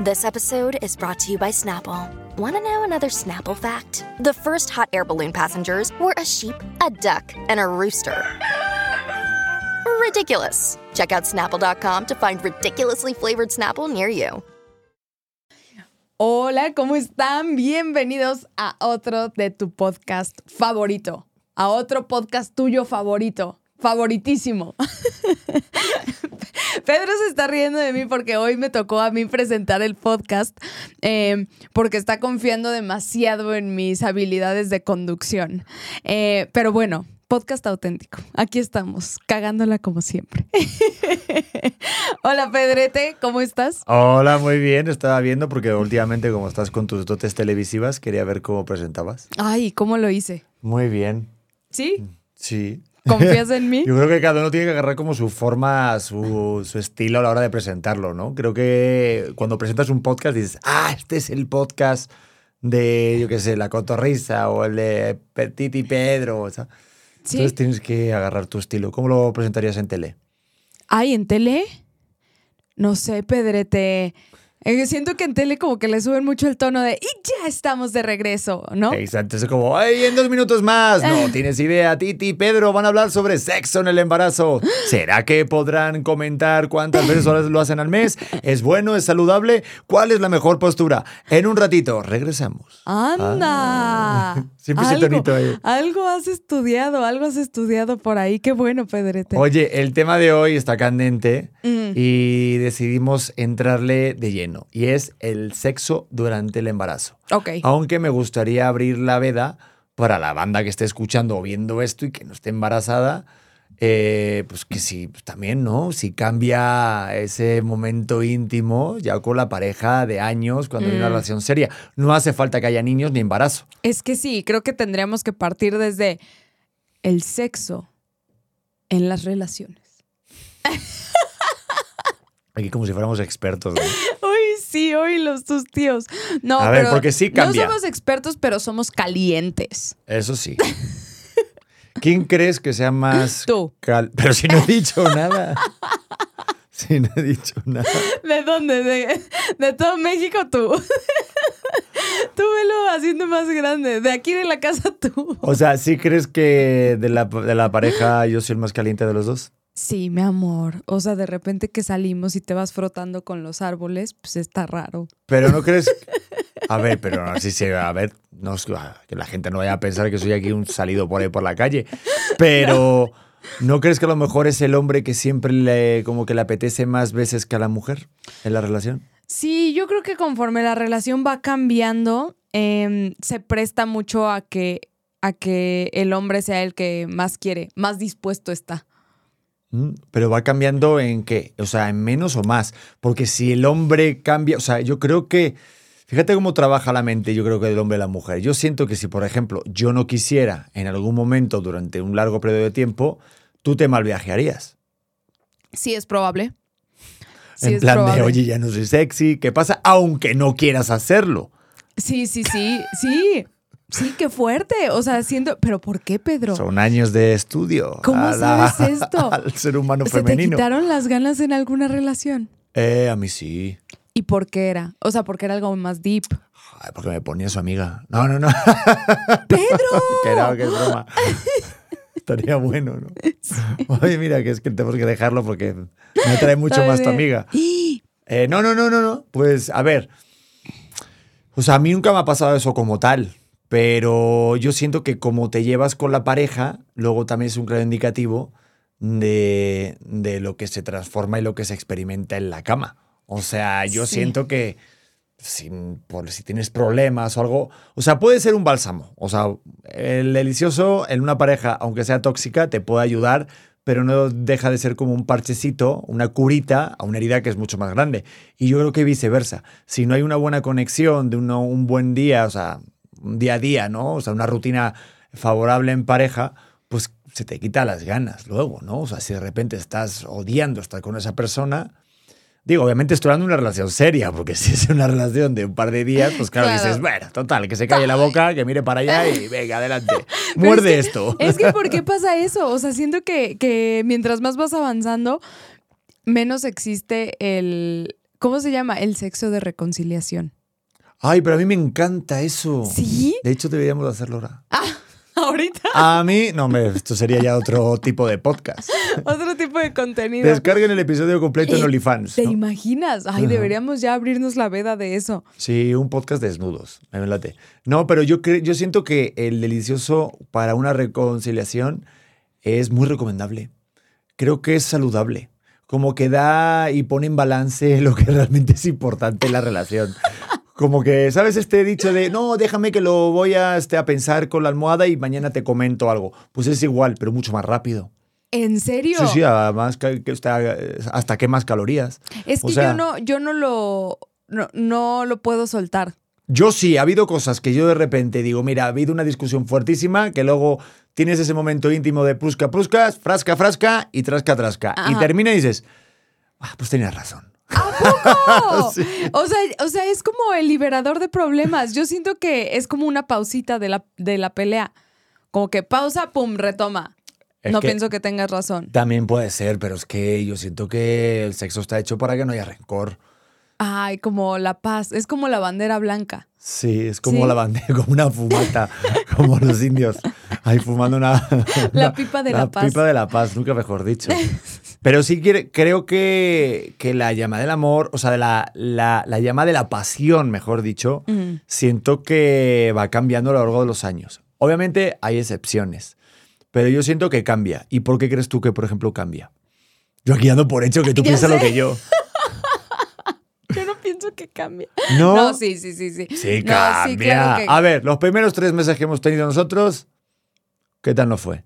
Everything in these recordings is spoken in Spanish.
This episode is brought to you by Snapple. Want to know another Snapple fact? The first hot air balloon passengers were a sheep, a duck, and a rooster. Ridiculous. Check out snapple.com to find ridiculously flavored Snapple near you. Hola, ¿cómo están? Bienvenidos a otro de tu podcast favorito. A otro podcast tuyo favorito. Favoritísimo. Pedro se está riendo de mí porque hoy me tocó a mí presentar el podcast eh, porque está confiando demasiado en mis habilidades de conducción. Eh, pero bueno, podcast auténtico. Aquí estamos, cagándola como siempre. Hola Pedrete, ¿cómo estás? Hola, muy bien. Estaba viendo porque últimamente como estás con tus dotes televisivas, quería ver cómo presentabas. Ay, ¿cómo lo hice? Muy bien. ¿Sí? Sí. ¿Confías en mí? Yo creo que cada uno tiene que agarrar como su forma, su, su, estilo a la hora de presentarlo, ¿no? Creo que cuando presentas un podcast dices, ah, este es el podcast de, yo qué sé, La Cotorrisa o el de Petit y Pedro. O sea, ¿Sí? Entonces tienes que agarrar tu estilo. ¿Cómo lo presentarías en tele? Ay, ¿en tele? No sé, Pedrete. Eh, siento que en tele como que le suben mucho el tono de y ya estamos de regreso, ¿no? Exacto, es como, ¡ay, en dos minutos más! No, tienes idea, Titi y Pedro van a hablar sobre sexo en el embarazo. ¿Será que podrán comentar cuántas veces lo hacen al mes? ¿Es bueno? ¿Es saludable? ¿Cuál es la mejor postura? En un ratito, regresamos. ¡Anda! Ah, siempre ese algo, tonito ahí. algo has estudiado, algo has estudiado por ahí. Qué bueno, Pedrete. Oye, el tema de hoy está candente Mm. y decidimos entrarle de lleno. Y es el sexo durante el embarazo. Ok. Aunque me gustaría abrir la veda para la banda que esté escuchando o viendo esto y que no esté embarazada, eh, pues que sí, pues también, ¿no? Si cambia ese momento íntimo ya con la pareja de años, cuando hay una Mm. relación seria. No hace falta que haya niños ni embarazo. Es que sí, creo que tendríamos que partir desde el sexo en las relaciones. Aquí como si fuéramos expertos. ¿no? Sí, hoy los tus tíos. No, A ver, pero porque sí cambia. No somos expertos, pero somos calientes. Eso sí. ¿Quién crees que sea más... Tú. cal- Pero si no he dicho nada. Si no he dicho nada. ¿De dónde? De, de todo México, tú. Tú velo haciendo más grande. De aquí de la casa, tú. O sea, ¿sí crees que de la, de la pareja yo soy el más caliente de los dos? Sí, mi amor. O sea, de repente que salimos y te vas frotando con los árboles, pues está raro. Pero no crees. A ver, pero así se. A ver, no, es- que la gente no vaya a pensar que soy aquí un salido por ahí por la calle. Pero. ¿No crees que a lo mejor es el hombre que siempre le como que le apetece más veces que a la mujer en la relación? Sí, yo creo que conforme la relación va cambiando, em, se presta mucho a que, a que el hombre sea el que más quiere, más dispuesto está. Pero va cambiando en qué? O sea, en menos o más. Porque si el hombre cambia, o sea, yo creo que, fíjate cómo trabaja la mente, yo creo que del hombre y la mujer. Yo siento que si, por ejemplo, yo no quisiera en algún momento durante un largo periodo de tiempo, tú te malviajearías. Sí, es probable. Sí, en es plan probable. de, oye, ya no soy sexy, ¿qué pasa? Aunque no quieras hacerlo. Sí, sí, sí, sí. Sí, qué fuerte. O sea, siento. ¿Pero por qué, Pedro? Son años de estudio. ¿Cómo la- sabes esto? Al ser humano ¿Se te femenino. quitaron las ganas en alguna relación? Eh, a mí sí. ¿Y por qué era? O sea, porque era algo más deep. Ay, porque me ponía su amiga. No, no, no. ¡Pedro! que era, que es broma. Estaría bueno, ¿no? Oye, mira, que es que tenemos que dejarlo porque me atrae mucho más tu amiga. Eh, no, no, no, no, no. Pues, a ver. O sea, a mí nunca me ha pasado eso como tal. Pero yo siento que como te llevas con la pareja, luego también es un claro indicativo de, de lo que se transforma y lo que se experimenta en la cama. O sea, yo Sí. siento que si, por, si tienes problemas o algo, o sea, puede ser un bálsamo. O sea, el delicioso en una pareja, aunque sea tóxica, te puede ayudar pero no deja de ser como un parchecito, una curita a una herida que es mucho más grande. Y yo creo que viceversa. Si no hay una buena conexión de uno, un buen día, o sea, un día a día, ¿no? O sea, una rutina favorable en pareja, pues se te quita las ganas luego, ¿no? O sea, si de repente estás odiando estar con esa persona, Digo, obviamente estoy hablando de una relación seria, porque si es una relación de un par de días, pues claro, Claro. dices, bueno, total, que se calle la boca, que mire para allá y venga, adelante. Muerde es que- esto. Es que, ¿por qué pasa eso? O sea, siento que, que mientras más vas avanzando, menos existe el. ¿Cómo se llama? El sexo de reconciliación. Ay, pero a mí me encanta eso. ¿Sí? De hecho, deberíamos de hacerlo ahora. Ahorita. A mí, no, me, esto sería ya otro tipo de podcast. Otro tipo de contenido. Descarguen el episodio completo en Eh, OnlyFans. ¿Te ¿no? imaginas? Ay, deberíamos ya abrirnos la veda de eso. Sí, un podcast desnudos. Me late. No, pero yo, yo siento que el delicioso para una reconciliación es muy recomendable. Creo que es saludable. Como que da y pone en balance lo que realmente es importante en la relación. Como que, ¿sabes este dicho de, no, déjame que lo voy a, este, a pensar con la almohada y mañana te comento algo? Pues es igual, pero mucho más rápido. ¿En serio? Sí, sí, además que, que está, hasta quemas calorías. Es O que sea- yo no, yo no lo, no, no lo puedo soltar. Yo sí, ha habido cosas que yo de repente digo, mira, ha habido una discusión fuertísima que luego tienes ese momento íntimo de prusca, pruscas, frasca, frasca y trasca, trasca. Y termina y dices, ah, pues tenías razón. ¡Oh! Sí. o, sea, o sea, es como el liberador de problemas. Yo siento que es como una pausita de la, de la pelea. Como que pausa, pum, retoma. Es no que- pienso que tengas razón. También puede ser, pero es que yo siento que el sexo está hecho para que no haya rencor. Ay, como la paz. Es como la bandera blanca. Sí, es como Sí. la bandera, como una fumata, como los indios. Ahí fumando una. La una- pipa de la paz. pipa de la paz, nunca mejor dicho. Pero sí creo que, que la llama del amor, o sea, de la, la, la llama de la pasión, mejor dicho, Mm. siento que va cambiando a lo largo de los años. Obviamente hay excepciones, pero yo siento que cambia. ¿Y por qué crees tú que, por ejemplo, cambia? Yo aquí ando por hecho que tú piensas lo que yo. Yo no pienso que cambie. No. No, sí, sí, sí, sí. Sí, No, cambia. sí, claro que- A ver, los primeros tres meses que hemos tenido nosotros, ¿qué tal nos fue?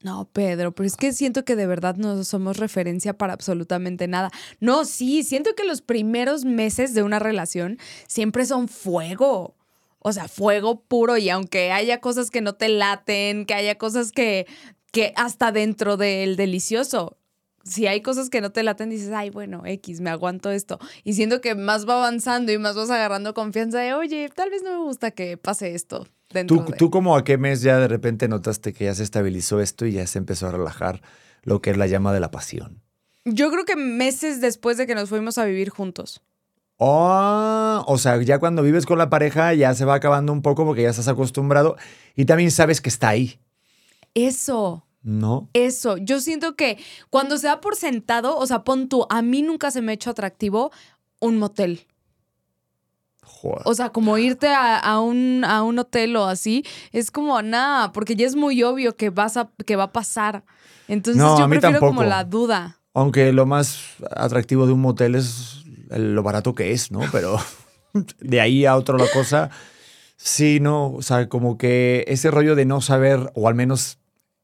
No, Pedro, pero es que siento que de verdad no somos referencia para absolutamente nada. No, sí, siento que los primeros meses de una relación siempre son fuego. O sea, fuego puro y aunque haya cosas que no te laten, que haya cosas que, que hasta dentro del delicioso, si hay cosas que no te laten, dices, ay, bueno, X, me aguanto esto. Y siento que más va avanzando y más vas agarrando confianza de, oye, tal vez no me gusta que pase esto dentro ¿Tú, de... ¿Tú como a qué mes ya de repente notaste que ya se estabilizó esto y ya se empezó a relajar lo que es la llama de la pasión? Yo creo que meses después de que nos fuimos a vivir juntos. Oh, o sea, ya cuando vives con la pareja ya se va acabando un poco porque ya estás acostumbrado y también sabes que está ahí, Eso, ¿no? eso. Yo siento que cuando se da por sentado, o sea, pon tú, a mí nunca se me ha hecho atractivo un motel. Joder. O sea, como irte a, a un, a un hotel o así, es como nada, porque ya es muy obvio que, vas a, que va a pasar. Entonces No, yo a mí prefiero como tampoco. la duda. Aunque lo más atractivo de un motel es lo barato que es, ¿no? Pero de ahí a otra la cosa, sí, ¿no? O sea, como que ese rollo de no saber, o al menos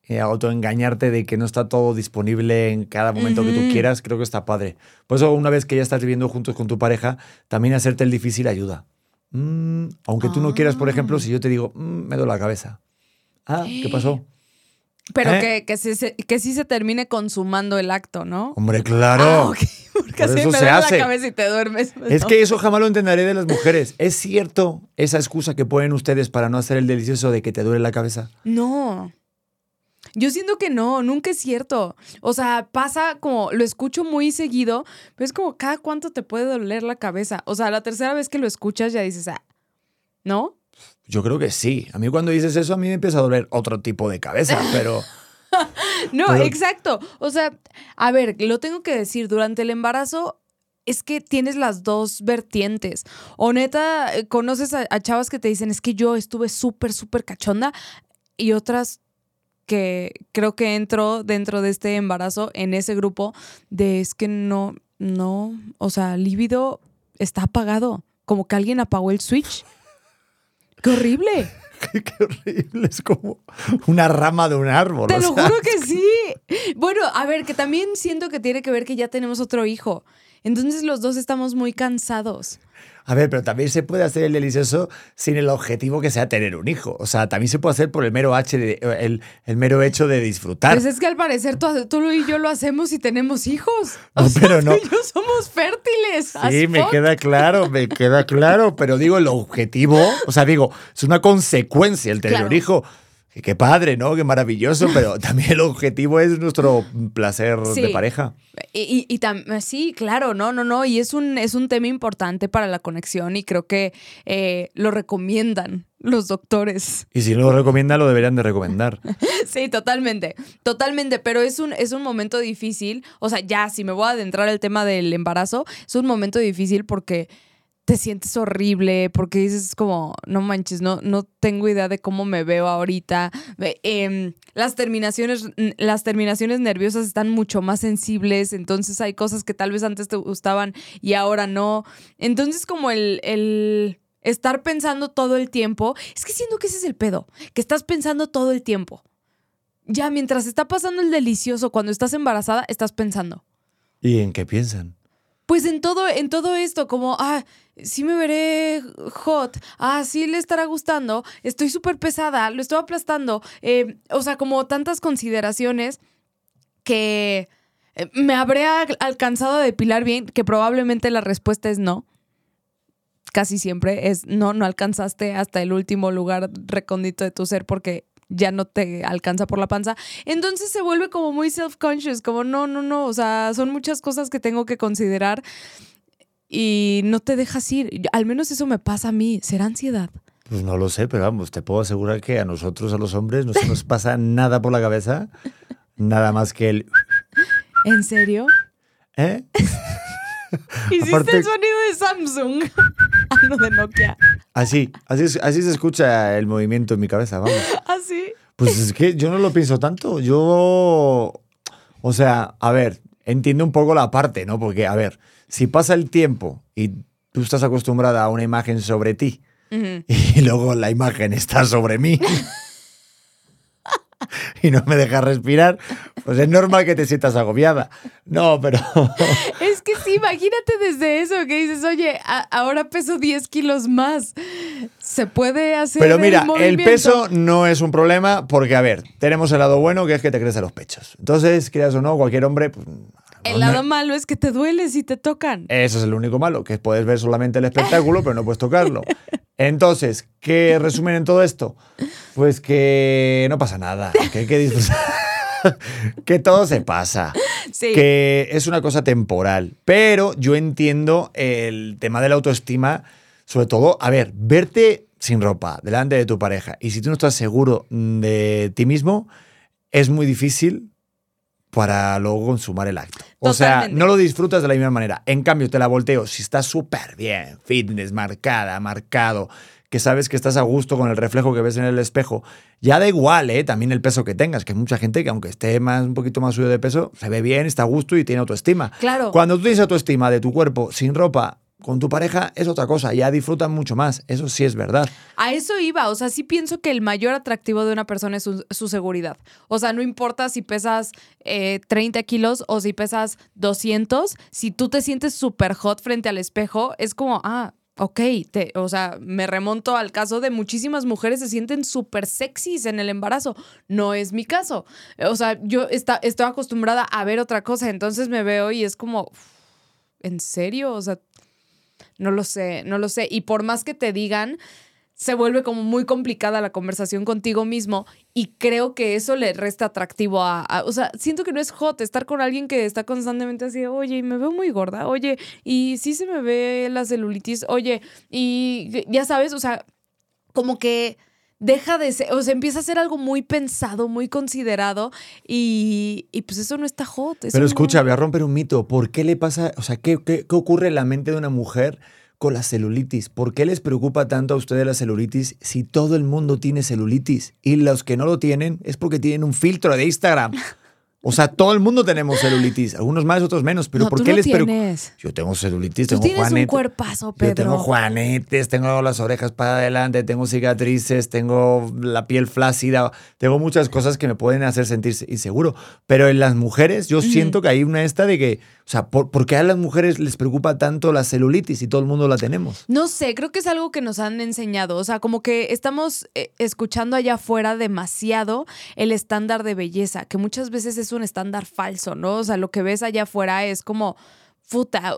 eh, autoengañarte de que no está todo disponible en cada momento que tú quieras, creo que está padre. Por eso, una vez que ya estás viviendo juntos con tu pareja, también hacerte el difícil ayuda. Mm, aunque tú no quieras, por ejemplo, Ah. si yo te digo, "Mm, me duele la cabeza. Ah, ¿qué pasó? Pero ¿Eh? que, que, se- que sí se termine consumando el acto, ¿no? Hombre, claro. Ah, ok. Porque Por así eso me se hace. la cabeza y te duermes. Es que eso jamás lo entenderé de las mujeres. ¿Es cierto esa excusa que ponen ustedes para no hacer el delicioso de que te duele la cabeza? No. Yo siento que no, nunca es cierto. O sea, pasa como, lo escucho muy seguido, pero es como cada cuánto te puede doler la cabeza. O sea, la tercera vez que lo escuchas ya dices, ah, ¿no? Yo creo que sí. A mí cuando dices eso, a mí me empieza a doler otro tipo de cabeza, pero... No, Pero- exacto. O sea, a ver, lo tengo que decir, durante el embarazo es que tienes las dos vertientes. O neta, eh, conoces a, a chavas que te dicen, es que yo estuve súper, súper cachonda y otras que creo que entro dentro de este embarazo en ese grupo de es que no, no, o sea, líbido está apagado, como que alguien apagó el switch. ¡Qué horrible! Qué horrible, es como una rama de un árbol. Te lo sea, juro que sí. Bueno, a ver, que también siento que tiene que ver que ya tenemos otro hijo. Entonces los dos estamos muy cansados. A ver, pero también se puede hacer el delicioso sin el objetivo que sea tener un hijo. O sea, también se puede hacer por el mero, H de- el, el mero hecho de disfrutar. Pues es que al parecer tú, tú y yo lo hacemos y tenemos hijos. O No, sea, pero tú no. y yo somos fértiles. Sí, me fuck. queda claro, me queda claro, pero digo, el objetivo, o sea, digo, es una consecuencia el tener Claro. un hijo. Que Qué padre, ¿no? Qué maravilloso, pero también el objetivo es nuestro placer Sí. de pareja. Y, y- y tam- sí, claro, no, no, no. Y es un, es un tema importante para la conexión y creo que eh, lo recomiendan los doctores. Y si no lo recomiendan, lo deberían de recomendar. Sí, totalmente, totalmente, pero es un, es un momento difícil, o sea, ya, si me voy a adentrar al tema del embarazo, es un momento difícil porque te sientes horrible, porque dices como, no manches, no, no tengo idea de cómo me veo ahorita. Em, las, terminaciones, las terminaciones nerviosas están mucho más sensibles, entonces hay cosas que tal vez antes te gustaban y ahora no. Entonces como el... el Estar pensando todo el tiempo, es que siento que ese es el pedo, que estás pensando todo el tiempo. Ya, mientras está pasando el delicioso, cuando estás embarazada, estás pensando. ¿Y en qué piensan? Pues en todo, en todo esto, como, ah, sí me veré hot, ah, sí le estará gustando, estoy súper pesada, lo estoy aplastando. eh, o sea, como tantas consideraciones que eh, me habré al- alcanzado a depilar bien, que probablemente la respuesta es no. Casi siempre es no, no alcanzaste hasta el último lugar recóndito de tu ser porque ya no te alcanza por la panza. Entonces se vuelve como muy self-conscious, como no, no, no, o sea, son muchas cosas que tengo que considerar y no te dejas ir. Al menos eso me pasa a mí, será ansiedad. Pues no lo sé, pero vamos, te puedo asegurar que a nosotros, a los hombres, no se nos pasa nada por la cabeza, nada más que el... ¿En serio? ¿Eh? Hiciste Aparte- el sonido de Samsung. ah, no, de Nokia. Así, así, es- así se escucha el movimiento en mi cabeza, vamos. Así. Pues es que yo no lo pienso tanto. Yo. O sea, a ver, entiendo un poco la parte, ¿no? Porque, a ver, si pasa el tiempo y tú estás acostumbrada a una imagen sobre ti y luego la imagen está sobre mí y no me deja respirar, pues es normal que te sientas agobiada. No, pero. Es que sí, imagínate desde eso que dices, oye, ahora peso 10 kilos más. Se puede hacer. Pero mira, el, movimiento? peso no es un problema porque, a ver, tenemos el lado bueno que es que te crecen los pechos. Entonces, creas o no, cualquier hombre. pues, El lado malo es que te duele si te tocan. Eso es el único malo, que puedes ver solamente el espectáculo, pero no puedes tocarlo. Entonces, ¿qué resumen en todo esto? Pues que no pasa nada, que hay que disfrutar. que todo se pasa. Sí. Que es una cosa temporal. Pero yo entiendo el tema de la autoestima, sobre todo, a ver, verte sin ropa delante de tu pareja y si tú no estás seguro de ti mismo, es muy difícil para luego consumar el acto. O sea, no lo disfrutas de la misma manera. En cambio, te la volteo. Si estás súper bien, fitness, marcada, marcado, que sabes que estás a gusto con el reflejo que ves en el espejo, ya da igual, ¿eh? También el peso que tengas, que hay mucha gente que aunque esté más, un poquito más subido de peso, se ve bien, está a gusto y tiene autoestima. Claro. Cuando tú tienes autoestima de tu cuerpo sin ropa, con tu pareja, es otra cosa. Ya disfrutan mucho más. Eso sí es verdad. A eso iba, o sea, sí pienso que el mayor atractivo de una persona es su, seguridad. O sea, no importa si pesas eh, 30 kilos o si pesas 200, si tú te sientes súper hot frente al espejo, es como, ah, ok, te, o sea, me remonto al caso de muchísimas mujeres se sienten súper sexys en el embarazo. No es mi caso. O sea, yo está, estoy acostumbrada a ver otra cosa, entonces me veo y es como, "Uf, ¿en serio? O sea, no lo sé, no lo sé. Y por más que te digan, se vuelve como muy complicada la conversación contigo mismo y creo que eso le resta atractivo a, a- o sea, siento que no es hot estar con alguien que está constantemente así, oye, y me veo muy gorda, oye, y sí se me ve la celulitis, oye, y ya sabes, o sea, como que deja de ser, o sea, empieza a ser algo muy pensado, muy considerado y, y pues eso no está hot. Pero no- escucha, voy a romper un mito. ¿Por qué le pasa, o sea, qué, qué- qué ocurre en la mente de una mujer con la celulitis? ¿Por qué les preocupa tanto a ustedes la celulitis si todo el mundo tiene celulitis? Y los que no lo tienen es porque tienen un filtro de Instagram. O sea, todo el mundo tenemos celulitis, algunos más, otros menos, pero No, ¿por tú qué no les tienes. Yo tengo celulitis, Tú tengo tienes un juanetes. cuerpazo, Yo Pedro. tengo juanetes, tengo las orejas para adelante, tengo cicatrices, tengo la piel flácida, tengo muchas cosas que me pueden hacer sentir inseguro. Pero en las mujeres, yo siento que hay una esta de que, o sea, ¿por, por qué a las mujeres les preocupa tanto la celulitis y todo el mundo la tenemos? No sé, creo que es algo que nos han enseñado. O sea, como que estamos eh, escuchando allá afuera demasiado el estándar de belleza, que muchas veces es un estándar falso, ¿no? O sea, lo que ves allá afuera es como, puta,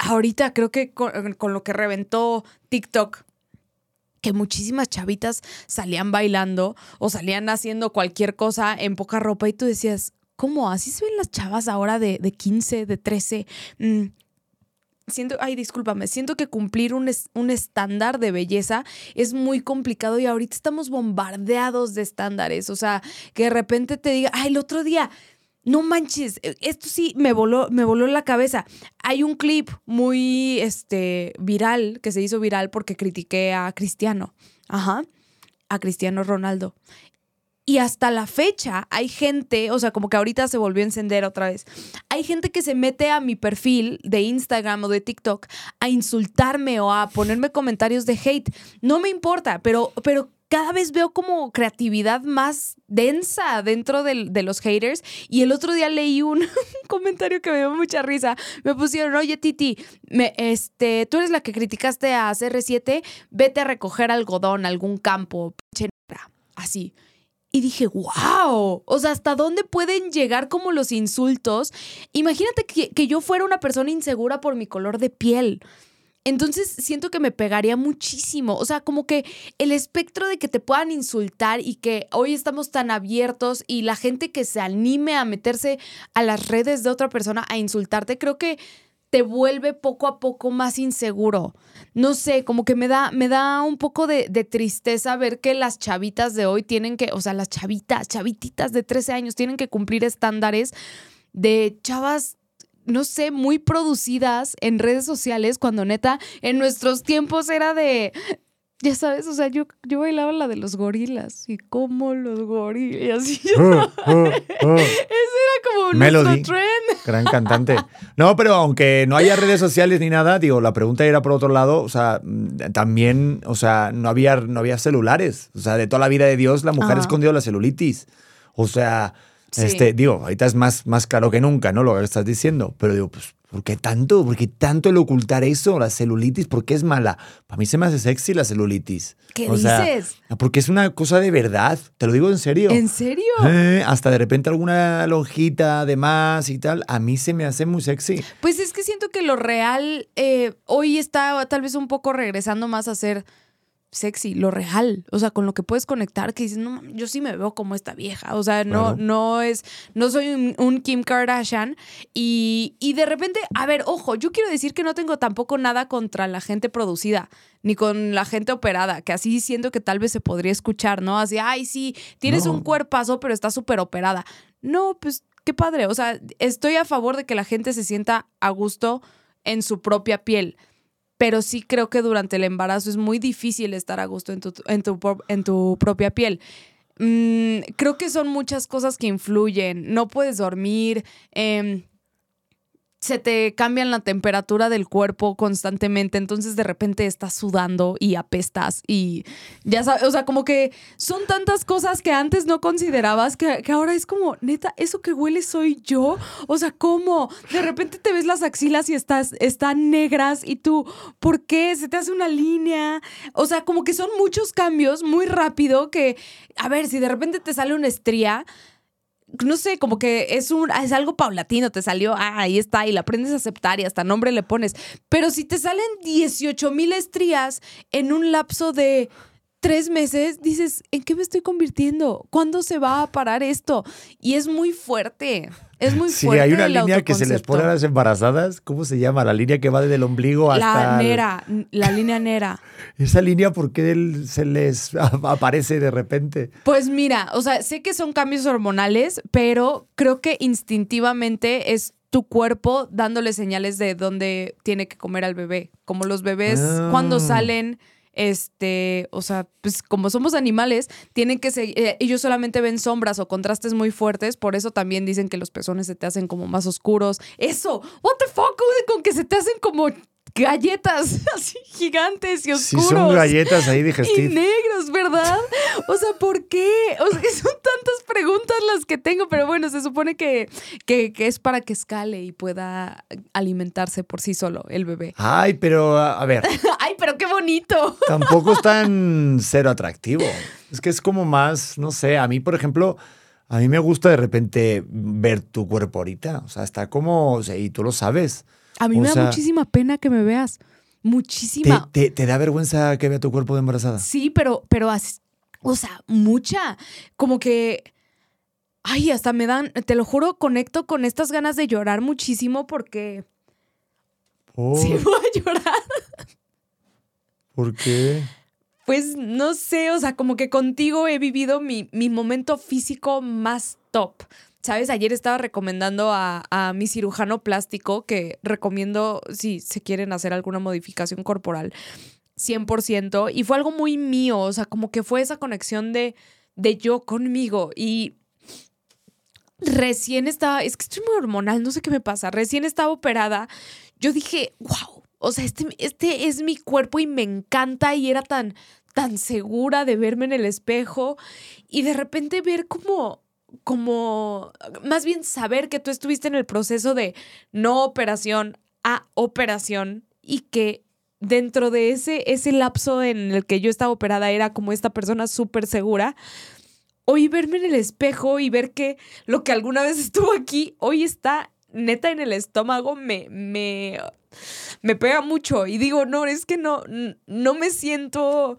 ahorita creo que con, con lo que reventó TikTok. Que muchísimas chavitas salían bailando o salían haciendo cualquier cosa en poca ropa y tú decías, ¿cómo? ¿Así se ven las chavas ahora de, de 15, de 13? Mm, siento, ay, discúlpame, siento que cumplir un, un estándar de belleza es muy complicado y ahorita estamos bombardeados de estándares. O sea, que de repente te diga, ay, el otro día, no manches, eh, esto sí me voló, me voló la cabeza. Hay un clip muy este, viral, que se hizo viral porque critiqué a Cristiano. Ajá. A Cristiano Ronaldo. Y hasta la fecha hay gente, o sea, como que ahorita se volvió a encender otra vez. Hay gente que se mete a mi perfil de Instagram o de TikTok a insultarme o a ponerme comentarios de hate. No me importa, pero, pero cada vez veo como creatividad más densa dentro de los haters. Y el otro día leí un, comentario que me dio mucha risa. Me pusieron, oye Titi, este, tú eres la que criticaste a CR7, vete a recoger algodón algún campo, pinche negra". Así. Y dije, wow, o sea, ¿hasta dónde pueden llegar como los insultos? Imagínate que, que yo fuera una persona insegura por mi color de piel. Entonces siento que me pegaría muchísimo. O sea, como que el espectro de que te puedan insultar y que hoy estamos tan abiertos y la gente que se anime a meterse a las redes de otra persona a insultarte, creo que te vuelve poco a poco más inseguro. No sé, como que me da, me da un poco de, de tristeza ver que las chavitas de hoy tienen que, o sea, las chavitas, chavititas de 13 años tienen que cumplir estándares de chavas no sé, muy producidas en redes sociales, cuando neta en nuestros tiempos era de, ya sabes, o sea, yo, yo bailaba la de los gorilas y como los gorilas. Y yo- Uh, uh, uh. era como Melody. nuestro trend. Gran cantante. No, pero aunque no haya redes sociales ni nada, digo, la pregunta era por otro lado, o sea, mm, también, o sea, no había, no había celulares. O sea, de toda la vida de Dios, la mujer Ajá. escondió la celulitis. O sea, Sí. este, digo, ahorita es más, más claro que nunca, ¿no? Lo que estás diciendo. Pero digo, pues, ¿por qué tanto? ¿Por qué tanto el ocultar eso? La celulitis, ¿por qué es mala? Para mí se me hace sexy la celulitis. ¿Qué O sea, dices? porque es una cosa de verdad. Te lo digo en serio. ¿En serio? Eh, hasta de repente alguna lonjita de más y tal, a mí se me hace muy sexy. Pues es que siento que lo real eh, hoy está tal vez un poco regresando más a ser sexy, lo real, o sea, con lo que puedes conectar, que dices, no, yo sí me veo como esta vieja, o sea, no, Claro. no es, no soy un, un Kim Kardashian y, y de repente, a ver, ojo, yo quiero decir que no tengo tampoco nada contra la gente producida, ni con la gente operada, que así siento que tal vez se podría escuchar, ¿no? Así, ay, sí, tienes No. un cuerpazo, pero está súper operada. No, pues qué padre, o sea, estoy a favor de que la gente se sienta a gusto en su propia piel pero sí creo que durante el embarazo es muy difícil estar a gusto en tu, en tu, en tu propia piel. Mm, creo que son muchas cosas que influyen. No puedes dormir. em, se te cambian la temperatura del cuerpo constantemente, entonces de repente estás sudando y apestas y ya sabes, o sea, como que son tantas cosas que antes no considerabas que, que ahora es como, neta, eso que huele soy yo, o sea, ¿cómo? De repente te ves las axilas y estás, están negras y tú, ¿por qué? Se te hace una línea, o sea, como que son muchos cambios muy rápido que, a ver, si de repente te sale una estría, no sé, como que es un es algo paulatino, te salió, ah, ahí está, y la aprendes a aceptar y hasta nombre le pones. Pero si te salen 18 mil estrías en un lapso de tres meses, dices, ¿en qué me estoy convirtiendo? ¿Cuándo se va a parar esto? Y es muy fuerte. Es muy Sí, fuerte. hay una el línea que se les pone a las embarazadas. ¿Cómo se llama? La línea que va desde el ombligo hasta. La el- nera, la línea nera. Esa línea, ¿por qué se les aparece de repente? Pues mira, o sea, sé que son cambios hormonales, pero creo que instintivamente es tu cuerpo dándole señales de dónde tiene que comer al bebé. Como los bebés Ah. cuando salen este, o sea, pues como somos animales, tienen que seguir, eh, ellos solamente ven sombras o contrastes muy fuertes, por eso también dicen que los pezones se te hacen como más oscuros. Eso, what the fuck, con que se te hacen como galletas así gigantes y oscuros. Sí, son galletas ahí Y digestivas. negros, ¿verdad? O sea, ¿por qué? O sea, son tantas preguntas las que tengo, pero bueno, se supone que, que, que es para que escale y pueda alimentarse por sí solo el bebé. Ay, pero a a ver, ¡Ay, pero qué bonito! tampoco es tan cero atractivo. Es que es como más, no sé, a mí, por ejemplo, a mí me gusta de repente ver tu cuerpo ahorita. O sea, está como, o sea, y tú lo sabes. A mí O me sea- da muchísima pena que me veas. ¿Te, Muchísima. te, te da vergüenza que vea tu cuerpo de embarazada? Sí, pero, pero, o sea, mucha. Como que. Ay, hasta me dan, te lo juro, conecto con estas ganas de llorar muchísimo porque. ¿Por, Sí, voy a llorar. ¿Por qué? Pues no sé, o sea, como que contigo he vivido mi, mi momento físico más top. ¿Sabes? Ayer estaba recomendando a, a mi cirujano plástico que recomiendo si se quieren hacer alguna modificación corporal 100% y fue algo muy mío, o sea, como que fue esa conexión de, de yo conmigo. Y recién estaba, es que estoy muy hormonal, no sé qué me pasa, recién estaba operada, yo dije, wow, o sea, este, este es mi cuerpo y me encanta y era tan, tan segura de verme en el espejo y de repente ver como, como, más bien saber que tú estuviste en el proceso de no operación a operación y que dentro de ese, ese lapso en el que yo estaba operada era como esta persona súper segura. Hoy verme en el espejo y ver que lo que alguna vez estuvo aquí, hoy está neta en el estómago, me, me, me pega mucho. Y digo, no, es que no, no me siento,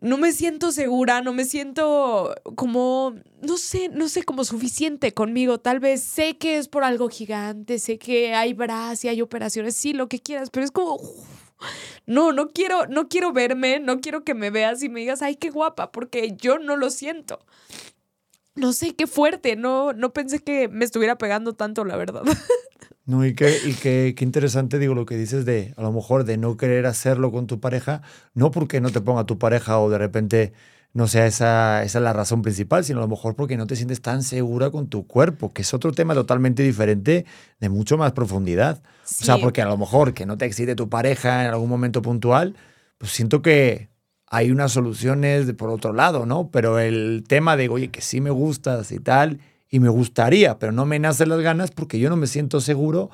no me siento segura, no me siento como, no sé, no sé, como suficiente conmigo. Tal vez sé que es por algo gigante, sé que hay brazos y hay operaciones, sí, lo que quieras, pero es como, no, no quiero, no quiero verme, no quiero que me veas y me digas, ay, qué guapa, porque yo no lo siento. No sé, qué fuerte, no, no pensé que me estuviera pegando tanto, la verdad. No, y qué, y qué, qué interesante, digo, lo que dices de, a lo mejor, de no querer hacerlo con tu pareja, no porque no te ponga tu pareja o de repente no sea esa, esa la razón principal, sino a lo mejor porque no te sientes tan segura con tu cuerpo, que es otro tema totalmente diferente, de mucho más profundidad. O sea, Sí. porque a lo mejor que no te excite tu pareja en algún momento puntual, pues siento que hay unas soluciones de por otro lado, ¿no? Pero el tema de, oye, que sí me gustas y tal, y me gustaría, pero no me nacen las ganas porque yo no me siento seguro,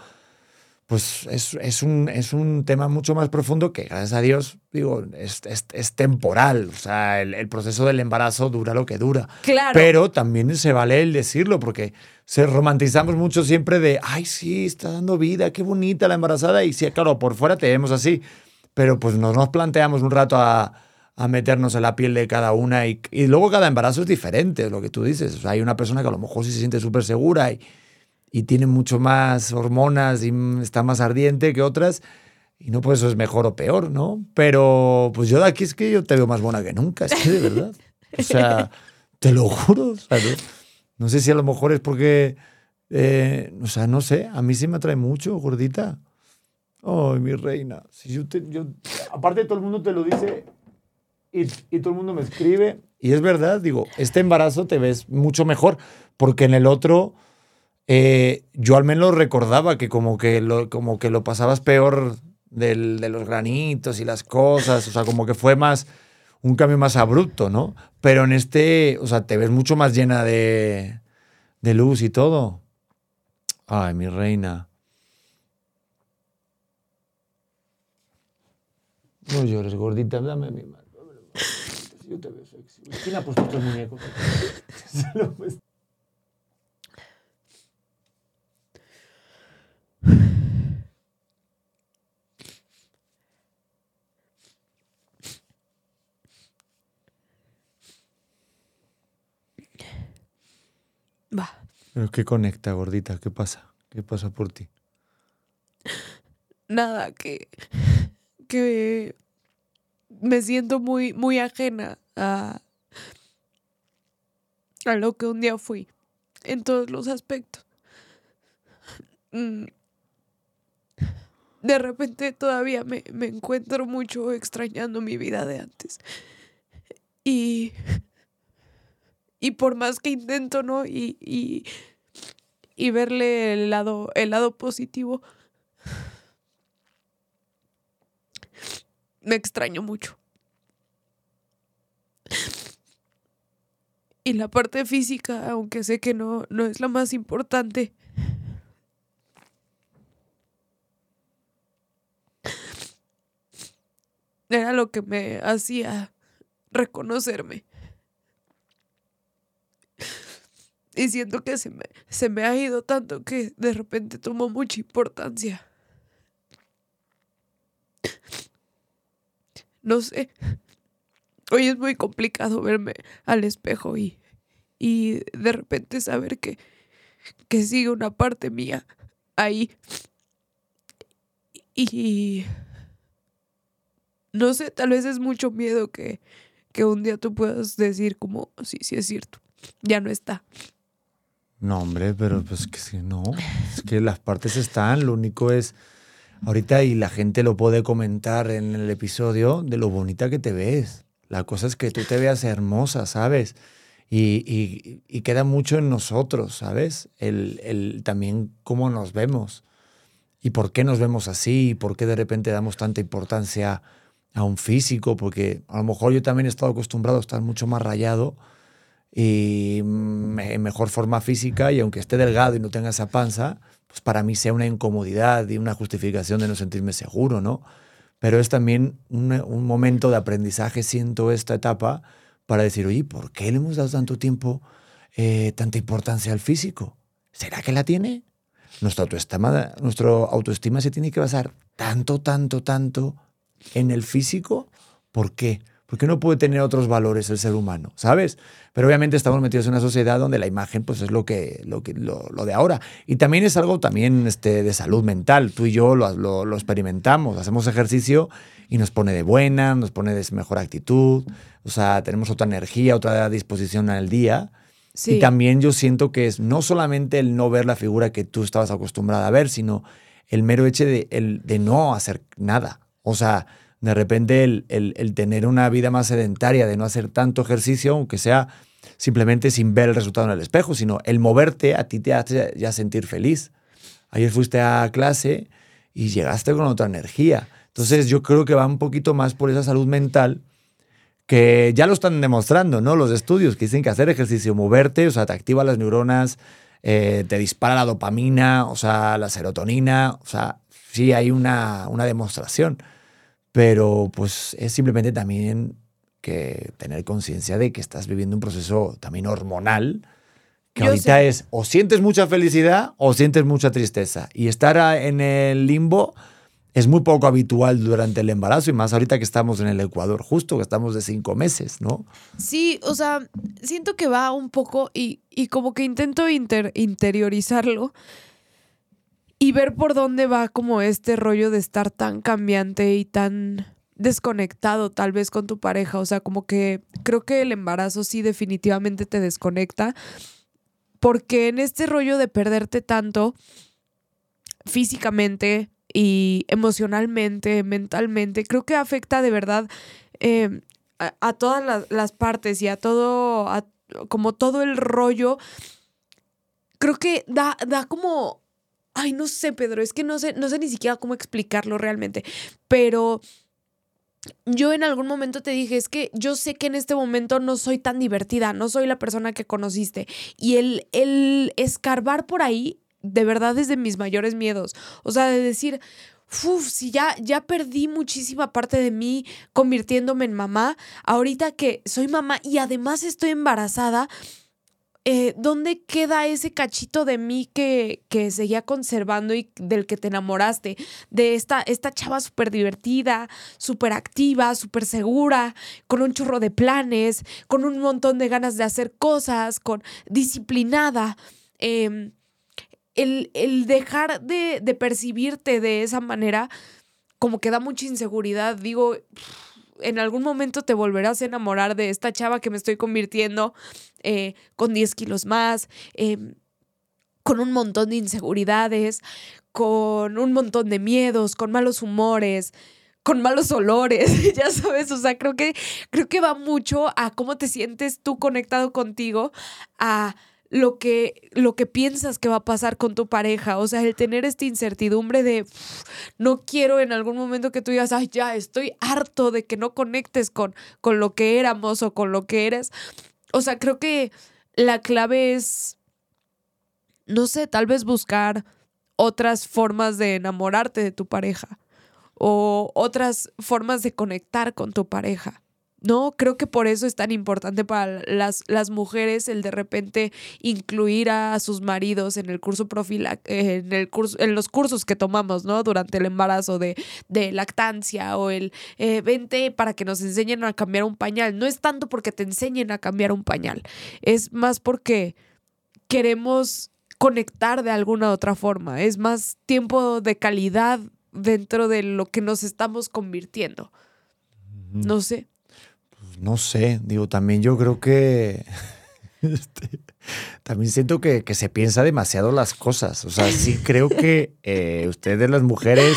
pues es, es un, es un tema mucho más profundo que, gracias a Dios, digo, es, es, es temporal. O sea, el, el proceso del embarazo dura lo que dura. Claro. Pero también se vale el decirlo, porque se romantizamos mucho siempre de, ay, sí, está dando vida, qué bonita la embarazada. Y sí, claro, por fuera te vemos así, pero pues nos, nos planteamos un rato a, a meternos en la piel de cada una y, y luego cada embarazo es diferente, es lo que tú dices. O sea, hay una persona que a lo mejor sí se siente súper segura y, y tiene mucho más hormonas y está más ardiente que otras. Y no por eso es mejor o peor, ¿no? Pero pues yo de aquí es que yo te veo más buena que nunca, es que de verdad. O sea, te lo juro. no sé si a lo mejor es porque, eh, o sea, no sé, a mí sí me atrae mucho, gordita. Ay, mi reina. Si yo te- yo- aparte todo el mundo te lo dice y, y todo el mundo me escribe. Y es verdad, digo, este embarazo te ves mucho mejor porque en el otro eh, yo al menos recordaba que como que lo, como que lo pasabas peor del- de los granitos y las cosas, o sea, como que fue más un cambio más abrupto, ¿no? Pero en este, o sea, te ves mucho más llena de, de luz y todo. Ay, mi reina. No llores, gordita, dame mi mano. Yo te veo sexy. ¿Quién ha puesto estos muñecos? Se lo he puesto. Va. ¿Pero qué conecta, gordita? ¿Qué pasa? ¿Qué pasa por ti? Nada, que, que me siento muy, muy ajena a, a lo que un día fui, en todos los aspectos. Mm. de repente todavía me, me encuentro mucho extrañando mi vida de antes. Y, y por más que intento, ¿no? Y, y, y verle el lado, el lado positivo, me extraño mucho. Y la parte física, aunque sé que no, no es la más importante, era lo que me hacía reconocerme. Y siento que se me, se me ha ido tanto que de repente tomó mucha importancia. No sé. Hoy es muy complicado verme al espejo y, y de repente saber que, que sigue una parte mía ahí. Y no sé, tal vez es mucho miedo que, que un día tú puedas decir como, sí, sí es cierto, ya no está. No, hombre, pero pues que no, es que las partes están, lo único es ahorita y la gente lo puede comentar en el episodio de lo bonita que te ves. La cosa es que tú te veas hermosa, ¿sabes? Y, y, queda mucho en nosotros, ¿sabes? El, el, también cómo nos vemos y por qué nos vemos así y por qué de repente damos tanta importancia a un físico, porque a lo mejor yo también he estado acostumbrado a estar mucho más rayado y en mejor forma física y aunque esté delgado y no tenga esa panza, pues para mí sea una incomodidad y una justificación de no sentirme seguro, ¿no? Pero es también un, un momento de aprendizaje, siento esta etapa, para decir, oye, ¿por qué le hemos dado tanto tiempo, eh, tanta importancia al físico? ¿Será que la tiene? Nuestra autoestima, nuestra autoestima se tiene que basar tanto, tanto, tanto en el físico, ¿por qué? Porque no puede tener otros valores el ser humano, ¿sabes? Pero obviamente estamos metidos en una sociedad donde la imagen pues es lo que lo, que, lo, de ahora. Y también es algo también este, de salud mental. Tú y yo lo, lo, experimentamos, hacemos ejercicio y nos pone de buena, nos pone de mejor actitud, o sea, tenemos otra energía, otra disposición al día. Y también yo siento que es no solamente el no ver la figura que tú estabas acostumbrada a ver, sino el mero hecho de, el, de no hacer nada. O sea, de repente el, tener una vida más sedentaria, de no hacer tanto ejercicio, aunque sea simplemente sin ver el resultado en el espejo, sino el moverte a ti te hace ya sentir feliz. Ayer fuiste a clase y llegaste con otra energía. Entonces yo creo que va un poquito más por esa salud mental que ya lo están demostrando, ¿no? Los estudios que dicen que hacer ejercicio, moverte, o sea, te activa las neuronas, eh, te dispara la dopamina, o sea, la serotonina, o sea, sí hay una, una demostración pero pues es simplemente también que tener conciencia de que estás viviendo un proceso también hormonal, que ahorita es o sientes mucha felicidad o sientes mucha tristeza. Y estar en el limbo es muy poco habitual durante el embarazo y más ahorita que estamos en el Ecuador, justo que estamos de cinco meses, ¿no? Sí, o sea, siento que va un poco y, y como que intento interiorizarlo y ver por dónde va como este rollo de estar tan cambiante y tan desconectado tal vez con tu pareja. O sea, como que creo que el embarazo sí definitivamente te desconecta. Porque en este rollo de perderte tanto físicamente y emocionalmente, mentalmente, creo que afecta de verdad eh, a, todas las, partes y a todo, como todo el rollo. Creo que da, da como Ay, no sé, Pedro, es que no sé, no sé ni siquiera cómo explicarlo realmente, pero yo en algún momento te dije, es que yo sé que en este momento no soy tan divertida, no soy la persona que conociste. Y el, el escarbar por ahí, de verdad es de mis mayores miedos. O sea, de decir, uff, si ya, ya perdí muchísima parte de mí convirtiéndome en mamá, ahorita que soy mamá y además estoy embarazada, eh, ¿dónde queda ese cachito de mí que, que, seguía conservando y del que te enamoraste? De esta, esta chava súper divertida, súper activa, súper segura, con un chorro de planes, con un montón de ganas de hacer cosas, con disciplinada. Em, el, el, dejar de, de percibirte de esa manera como que da mucha inseguridad. Digo, en algún momento te volverás a enamorar de esta chava que me estoy convirtiendo eh, con 10 kilos más. Em, con un montón de inseguridades, con un montón de miedos, con malos humores, con malos olores, ya sabes, o sea, creo que creo que va mucho a cómo te sientes tú conectado contigo, a lo que, lo que piensas que va a pasar con tu pareja. O sea, el tener esta incertidumbre de no quiero en algún momento que tú digas, ay, ya estoy harto de que no conectes con, con lo que éramos o con lo que eres. O sea, creo que la clave es, no sé, tal vez buscar otras formas de enamorarte de tu pareja o otras formas de conectar con tu pareja. No, creo que por eso es tan importante para las, las mujeres el de repente incluir a, sus maridos en el curso profilac en el curso, en los cursos que tomamos, ¿no? Durante el embarazo de, de lactancia o el eh, vente para que nos enseñen a cambiar un pañal. No es tanto porque te enseñen a cambiar un pañal, es más porque queremos conectar de alguna otra forma. Es más tiempo de calidad dentro de lo que nos estamos convirtiendo. No sé no sé, digo, también yo creo que... Este, también siento que, se piensa demasiado las cosas. O sea, sí creo que eh, ustedes, las mujeres,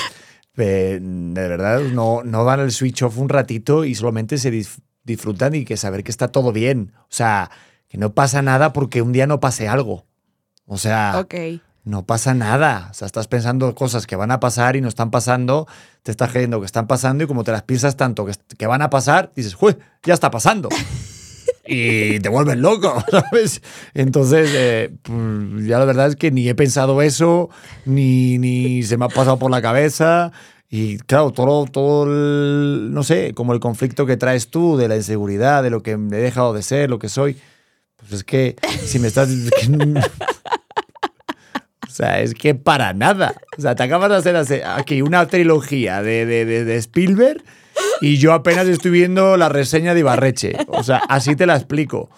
eh, de verdad no, no dan el switch off un ratito y solamente se disfrutan y que saber que está todo bien. O sea, que no pasa nada porque un día no pase algo. O sea, okay no pasa nada. O sea, estás pensando cosas que van a pasar y no están pasando, te estás creyendo que están pasando y como te las piensas tanto que, van a pasar, dices, ¡Uy, ya está pasando! y te vuelves loco, ¿sabes? Entonces, eh, pues, ya la verdad es que ni he pensado eso, ni, ni se me ha pasado por la cabeza. Y claro, todo, todo el, no sé, como el conflicto que traes tú de la inseguridad, de lo que he dejado de ser, lo que soy. Pues es que si me estás... O sea, es que para nada. O sea, te acabas de hacer aquí una trilogía de, de, de, Spielberg y yo apenas estoy viendo la reseña de Ibarreche. O sea, así te la explico.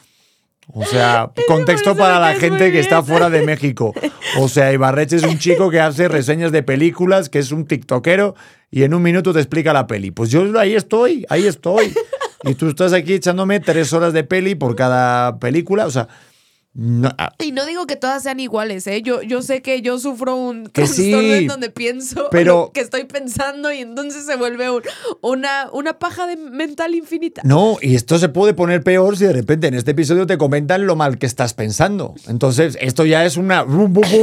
O sea, contexto para la gente que está fuera de México. O sea, Ibarreche es un chico que hace reseñas de películas, que es un tiktokero y en un minuto te explica la peli. Pues yo ahí estoy, ahí estoy. Y tú estás aquí echándome tres horas de peli por cada película. O sea, Ah. y no digo que todas sean iguales, ¿eh? Yo, yo sé que yo sufro un trastorno en donde pienso pero, que estoy pensando y entonces se vuelve una, una paja de mental infinita. No, y esto se puede poner peor si de repente en este episodio te comentan lo mal que estás pensando. Entonces, esto ya es una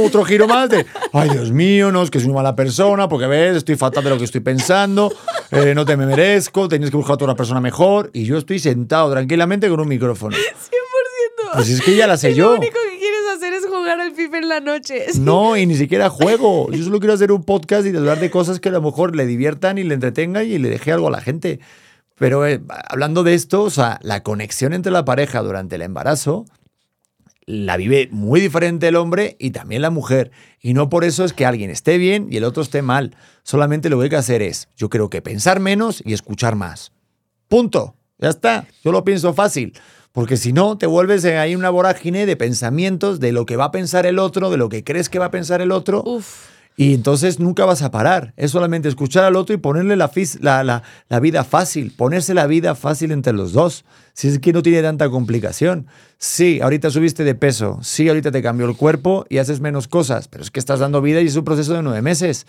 otro giro más de, ay Dios mío, no, es que soy una mala persona, porque ves, estoy fatal de lo que estoy pensando, eh, no te me merezco, tienes que buscar a otra persona mejor, y yo estoy sentado tranquilamente con un micrófono. Pues es que ya la sé yo. Lo único que quieres hacer es jugar al FIFA en la noche. No, y ni siquiera juego. Yo solo quiero hacer un podcast y hablar de cosas que a lo mejor le diviertan y le entretengan y le deje algo a la gente. Pero eh, hablando de esto, o sea, la conexión entre la pareja durante el embarazo la vive muy diferente el hombre y también la mujer. Y no por eso es que alguien esté bien y el otro esté mal. Solamente lo que hay que hacer es, yo creo que pensar menos y escuchar más. Punto. Ya está. Yo lo pienso fácil. Porque si no, te vuelves ahí una vorágine de pensamientos, de lo que va a pensar el otro, de lo que crees que va a pensar el otro. Y entonces nunca vas a parar. Es solamente escuchar al otro y ponerle la, la, la, vida fácil, ponerse la vida fácil entre los dos. Si es que no tiene tanta complicación. Sí, ahorita subiste de peso. Sí, ahorita te cambió el cuerpo y haces menos cosas. Pero es que estás dando vida y es un proceso de nueve meses.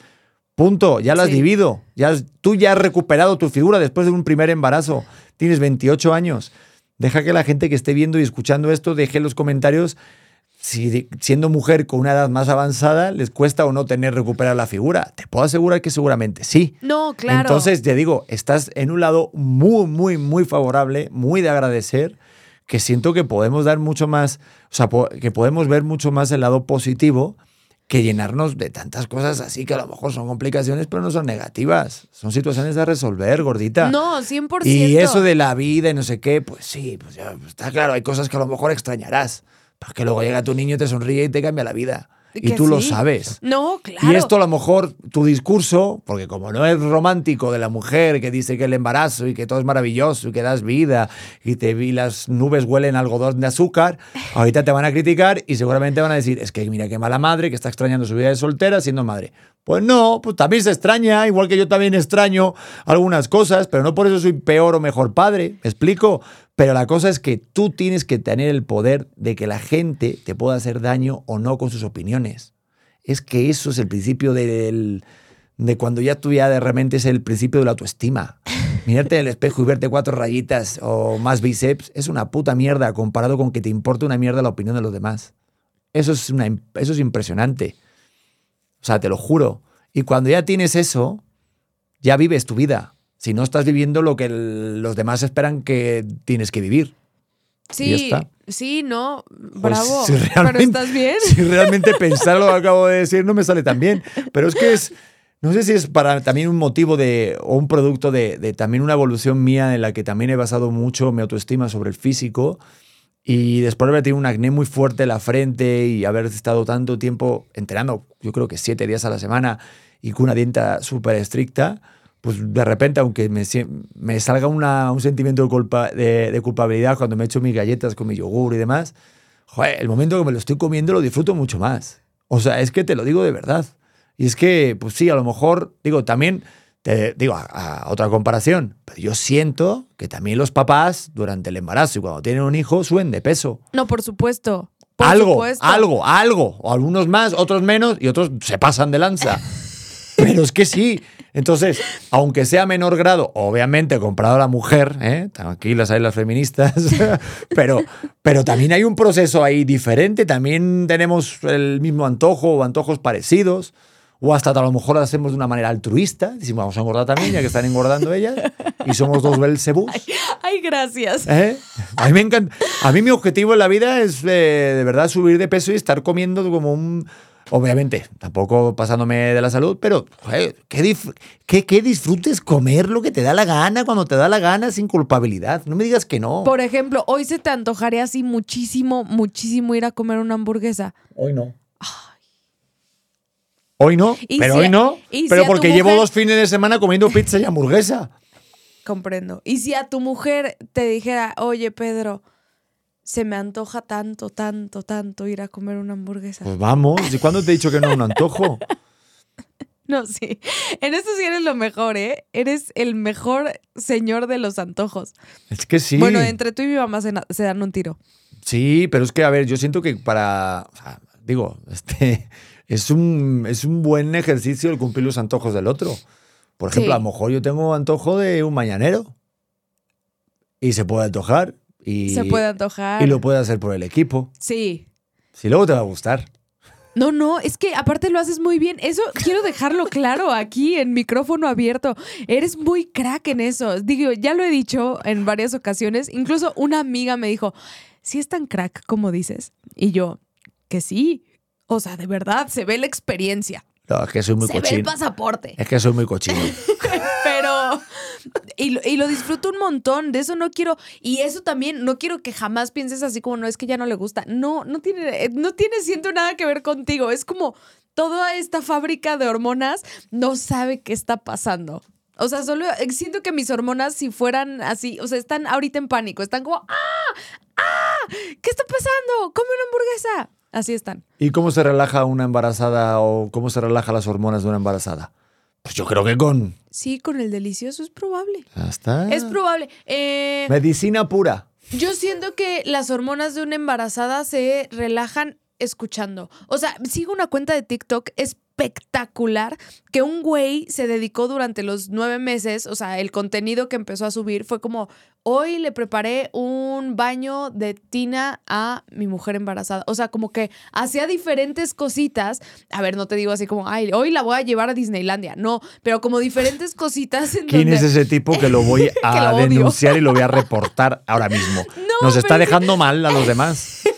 Punto. Ya lo has vivido. Ya, tú ya has recuperado tu figura después de un primer embarazo. Tienes 28 años. Deja que la gente que esté viendo y escuchando esto deje en los comentarios si siendo mujer con una edad más avanzada les cuesta o no tener recuperar la figura. Te puedo asegurar que seguramente sí. No, claro. Entonces, te digo, estás en un lado muy, muy, muy favorable, muy de agradecer, que siento que podemos dar mucho más, o sea, que podemos ver mucho más el lado positivo que llenarnos de tantas cosas así que a lo mejor son complicaciones, pero no son negativas. Son situaciones a resolver, gordita. No, 100%. Y eso de la vida y no sé qué, pues sí, pues ya está claro, hay cosas que a lo mejor extrañarás. Para que luego llega tu niño, te sonríe y te cambia la vida. Y tú lo sabes. No, claro. Y esto a lo mejor tu discurso, porque como no es romántico de la mujer que dice que el embarazo y que todo es maravilloso y que das vida y te vi las nubes huelen algodón de azúcar, ahorita te van a criticar y seguramente van a decir, es que mira qué mala madre que está extrañando su vida de soltera siendo madre. Pues no, pues también se extraña, igual que yo también extraño algunas cosas, pero no por eso soy peor o mejor padre, ¿me explico? Pero la cosa es que tú tienes que tener el poder de que la gente te pueda hacer daño o no con sus opiniones. Es que eso es el principio del, de cuando ya tú ya de repente es el principio de la autoestima. Mirarte en el espejo y verte cuatro rayitas o más bíceps es una puta mierda comparado con que te importe una mierda la opinión de los demás. Eso es, una, eso es impresionante. O sea, te lo juro. Y cuando ya tienes eso, ya vives tu vida. Si no estás viviendo lo que el- los demás esperan que tienes que vivir. Sí, sí, no, Pues, bravo. si Pero estás bien. Si realmente pensar lo que acabo de decir no me sale tan bien. Pero es que es, no sé si es para también un motivo de, o un producto de, de también una evolución mía en la que también he basado mucho mi autoestima sobre el físico. Y después de haber tenido un acné muy fuerte en la frente y haber estado tanto tiempo entrenando, yo creo que siete días a la semana y con una dieta súper estricta, pues de repente, aunque me, salga una- un sentimiento de, culpa, de, de culpabilidad cuando me echo mis galletas con mi yogur y demás, joder, el momento que me lo estoy comiendo lo disfruto mucho más. O sea, es que te lo digo de verdad. Y es que, pues sí, a lo mejor, digo, también, te digo, a, a otra comparación, pero yo siento que también los papás durante el embarazo y cuando tienen un hijo suben de peso. No, por supuesto. Por algo, supuesto. algo, algo. O algunos más, otros menos y otros se pasan de lanza. Pero es que sí. Entonces, aunque sea menor grado, obviamente comparado a la mujer, ¿eh? tranquilas ahí las feministas, pero, pero también hay un proceso ahí diferente. También tenemos el mismo antojo o antojos parecidos. O hasta a lo mejor lo hacemos de una manera altruista. Decimos, vamos a engordar también, ya que están engordando ellas. Y somos dos Belzebús. Ay, gracias. ¿Eh? A mí me encanta. A mí mi objetivo en la vida es eh, de verdad subir de peso y estar comiendo como un. Obviamente, tampoco pasándome de la salud, pero joder, que- que disfrutes comer lo que te da la gana cuando te da la gana sin culpabilidad. No me digas que no. Por ejemplo, hoy se te antojaría así muchísimo, muchísimo ir a comer una hamburguesa. Hoy no. Hoy no, pero si- hoy no. si Pero porque llevo dos fines de semana comiendo pizza y hamburguesa. Comprendo. Y si a tu mujer te dijera, oye, Pedro, se me antoja tanto, tanto, tanto ir a comer una hamburguesa. Pues vamos. ¿Y cuándo te he dicho que no es un antojo? No, sí. En esto sí eres lo mejor, ¿eh? Eres el mejor señor de los antojos. Es que sí. Bueno, entre tú y mi mamá se, dan un tiro. Sí, pero es que, a ver, yo siento que para. o sea, digo, este. Es un, es un buen ejercicio el cumplir los antojos del otro. Por ejemplo, Sí. a lo mejor yo tengo antojo de un mañanero. Y se puede antojar. Y, se puede antojar. y lo puede hacer por el equipo. Sí. Si luego te va a gustar. No, no, es que aparte lo haces muy bien. Eso quiero dejarlo claro aquí en micrófono abierto. Eres muy crack en eso. Digo, ya lo he dicho en varias ocasiones. Incluso una amiga me dijo, ¿sí es tan crack como dices? Y yo, que sí. O sea, de verdad, se ve la experiencia. No, es que soy muy se ve el cochino. pasaporte. Es que soy muy cochino. Y, y lo disfruto un montón. De eso no quiero. Y eso también, no quiero que jamás pienses así como no es que ya no le gusta. No, no tiene, eh, no tiene, siento nada que ver contigo. Es como toda esta fábrica de hormonas no sabe qué está pasando. O sea, solo eh, siento que mis hormonas, si fueran así, o sea, están ahorita en pánico. Están como, ¡ah! ¡ah! ¿Qué está pasando? ¡Come una hamburguesa! Así están. ¿Y cómo se relaja una embarazada o cómo se relaja las hormonas de una embarazada? Pues yo creo que con. Sí, con el delicioso es probable. Ya está. Es probable. Eh, Medicina pura. Yo siento que las hormonas de una embarazada se relajan escuchando. O sea, sigo una cuenta de TikTok espectacular que un güey se dedicó durante los nueve meses, o sea, el contenido que empezó a subir fue como, hoy le preparé un baño de tina a mi mujer embarazada. O sea, como que hacía diferentes cositas. A ver, no te digo así como, ay, hoy la voy a llevar a Disneylandia. No, pero como diferentes cositas en ¿Quién donde... es ese tipo que lo voy a lo denunciar y lo voy a reportar ahora mismo? Nos está pero es- dejando mal a los demás.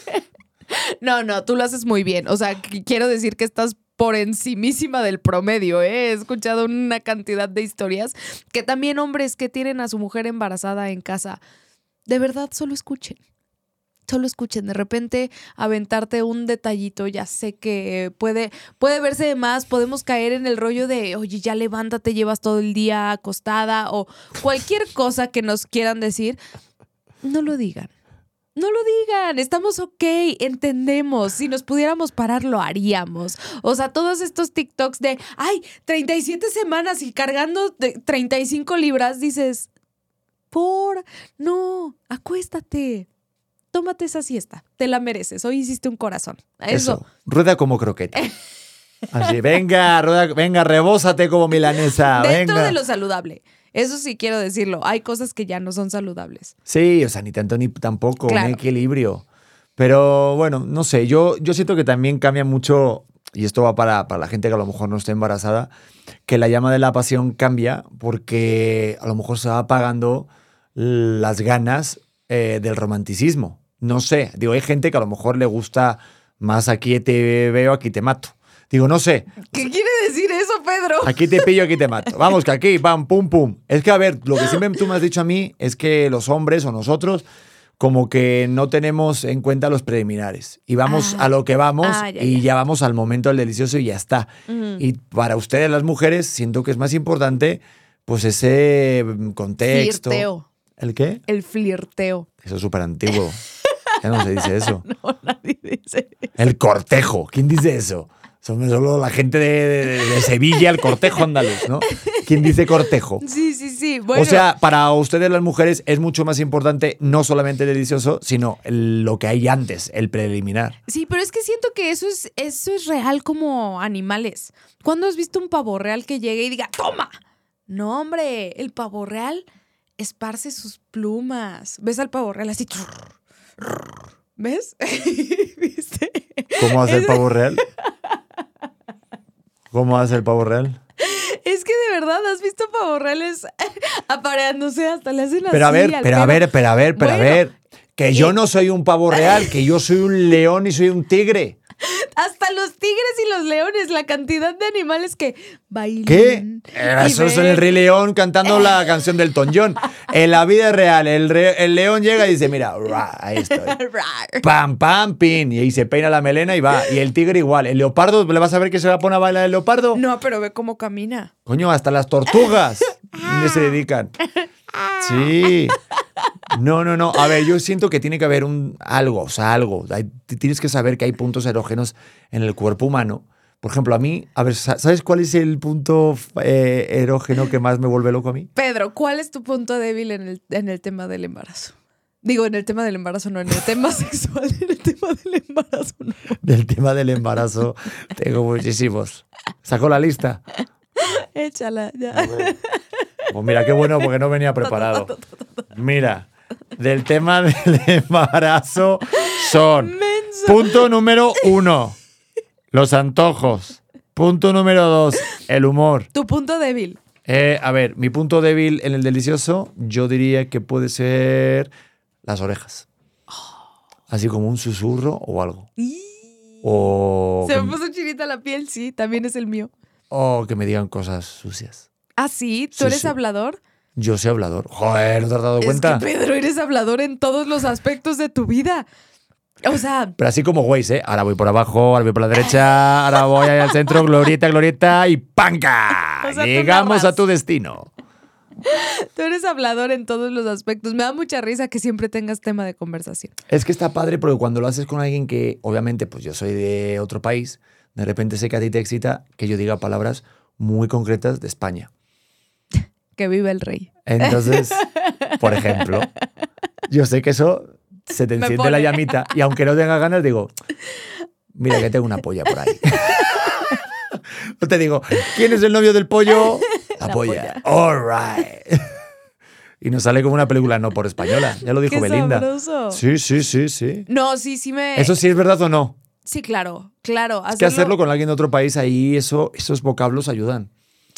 No, no, tú lo haces muy bien. O sea, qu- quiero decir que estás por encimísima del promedio, ¿eh? He escuchado una cantidad de historias que también hombres que tienen a su mujer embarazada en casa, de verdad solo escuchen. Solo escuchen, de repente aventarte un detallito, ya sé que puede, puede verse de más, podemos caer en el rollo de, oye, ya levántate, llevas todo el día acostada o cualquier cosa que nos quieran decir, no lo digan. No lo digan, estamos ok, entendemos. Si nos pudiéramos parar, lo haríamos. O sea, todos estos TikToks de, ay, 37 semanas y cargando de 35 libras, dices, por, no, acuéstate, tómate esa siesta, te la mereces, hoy hiciste un corazón. Eso. Rueda como croqueta. Así, venga, rueda, venga, rebósate como milanesa. Dentro venga. de lo saludable. Eso sí quiero decirlo. Hay cosas que ya no son saludables. Sí, o sea, ni tanto ni tampoco, Claro. un equilibrio. Pero bueno, no sé, yo, yo siento que también cambia mucho, y esto va para, para la gente que a lo mejor no esté embarazada, que la llama de la pasión cambia porque a lo mejor se va apagando las ganas eh, del romanticismo. No sé, digo, hay gente que a lo mejor le gusta más aquí te veo, aquí te mato. Digo, no sé, ¿Qué quiere decir eso, Pedro? Aquí te pillo, aquí te mato. Vamos, que aquí, pam, pum, pum. Es que, a ver, lo que siempre tú me has dicho a mí es que los hombres o nosotros como que no tenemos en cuenta los preliminares. Y vamos Ah. a lo que vamos Ah, ya, y ya. vamos al momento del delicioso y ya está. Y para ustedes las mujeres siento que es más importante pues ese mm, contexto. Flirteo. ¿El qué? El flirteo. Eso es súper antiguo. Ya no se dice eso. No, nadie dice. El cortejo. ¿Quién dice eso? Son solo la gente de, de- de Sevilla, el cortejo andaluz, ¿no? ¿Quién dice cortejo? Sí, sí, sí. Bueno, O sea, para ustedes las mujeres es mucho más importante no solamente el delicioso, sino el- lo que hay antes, el preliminar. Sí, pero es que siento que eso es, eso es real como animales. ¿Cuándo has visto un pavo real que llegue y diga, toma? No, hombre, el pavo real esparce sus plumas. ¿Ves al pavo real así? ¿Ves? ¿Viste? ¿Cómo hace el pavo real? ¿Cómo hace el pavo real? Es que de verdad, ¿has visto pavos reales apareándose? Hasta le hacen así Pero a ver, pero a ver, pero a ver, pero a ver. Que yo no soy un pavo real, que yo soy un león y soy un tigre. Hasta los tigres y los leones, la cantidad de animales que bailan. ¿Qué? Eso es el. Rey León cantando la canción del Toñón. En la vida real, el, re- el león llega y dice, mira, ra, ahí estoy. Pam, pam, pin. Y ahí se peina la melena y va. Y el tigre igual. El leopardo, ¿le vas a ver que se va a poner a bailar el leopardo? No, pero ve cómo camina. Coño, hasta las tortugas. ¿Dónde se dedican? Sí. No, no, no. A ver, yo siento que tiene que haber un algo, o sea, algo. Hay- tienes que saber que hay puntos erógenos en el cuerpo humano. Por ejemplo, a mí, a ver, sa- ¿sabes cuál es el punto eh, erógeno que más me vuelve loco a mí? Pedro, ¿cuál es tu punto débil en el, en el tema del embarazo? Digo, en el tema del embarazo, no, en el tema sexual, en el tema del embarazo, no. Del tema del embarazo, tengo muchísimos. ¿Sacó la lista? Échala, ya. Pues mira, qué bueno porque no venía preparado. Mira, del tema del embarazo son Menso. punto número uno, los antojos. Punto número dos, el humor. Tu punto débil. Eh, a ver, mi punto débil en el delicioso, yo diría que puede ser las orejas. Así como un susurro o algo. O Se me puso chinita la piel, sí, también es el mío. o que me digan cosas sucias. ¿Ah, sí? ¿Tú eres sí. hablador? Yo soy hablador. Joder, ¿no te has dado cuenta? Es que, Pedro, eres hablador en todos los aspectos de tu vida. O sea, Pero así como Waze, ¿eh? Ahora voy por abajo, ahora voy por la derecha, ahora voy ahí al centro, glorieta, glorieta y ¡panca! O sea, tú Llegamos a tu destino. tú eres hablador en todos los aspectos. Me da mucha risa que siempre tengas tema de conversación. Es que está padre porque cuando lo haces con alguien que, obviamente, pues yo soy de otro país, de repente sé que a ti te excita que yo diga palabras muy concretas de España. Que vive el rey. Entonces, por ejemplo, yo sé que eso se te enciende la llamita y aunque no tenga ganas, digo, mira que tengo una polla por ahí. No te digo, ¿quién es el novio del pollo? La, La polla. All right. Y nos sale como una película no por española. Ya lo dijo Qué Belinda. sabroso. Sí, sí, sí, sí. No, sí, sí me... ¿Eso sí es verdad o no? Sí, claro, claro. Es que hacerlo con alguien de otro país ahí, eso, esos vocablos ayudan.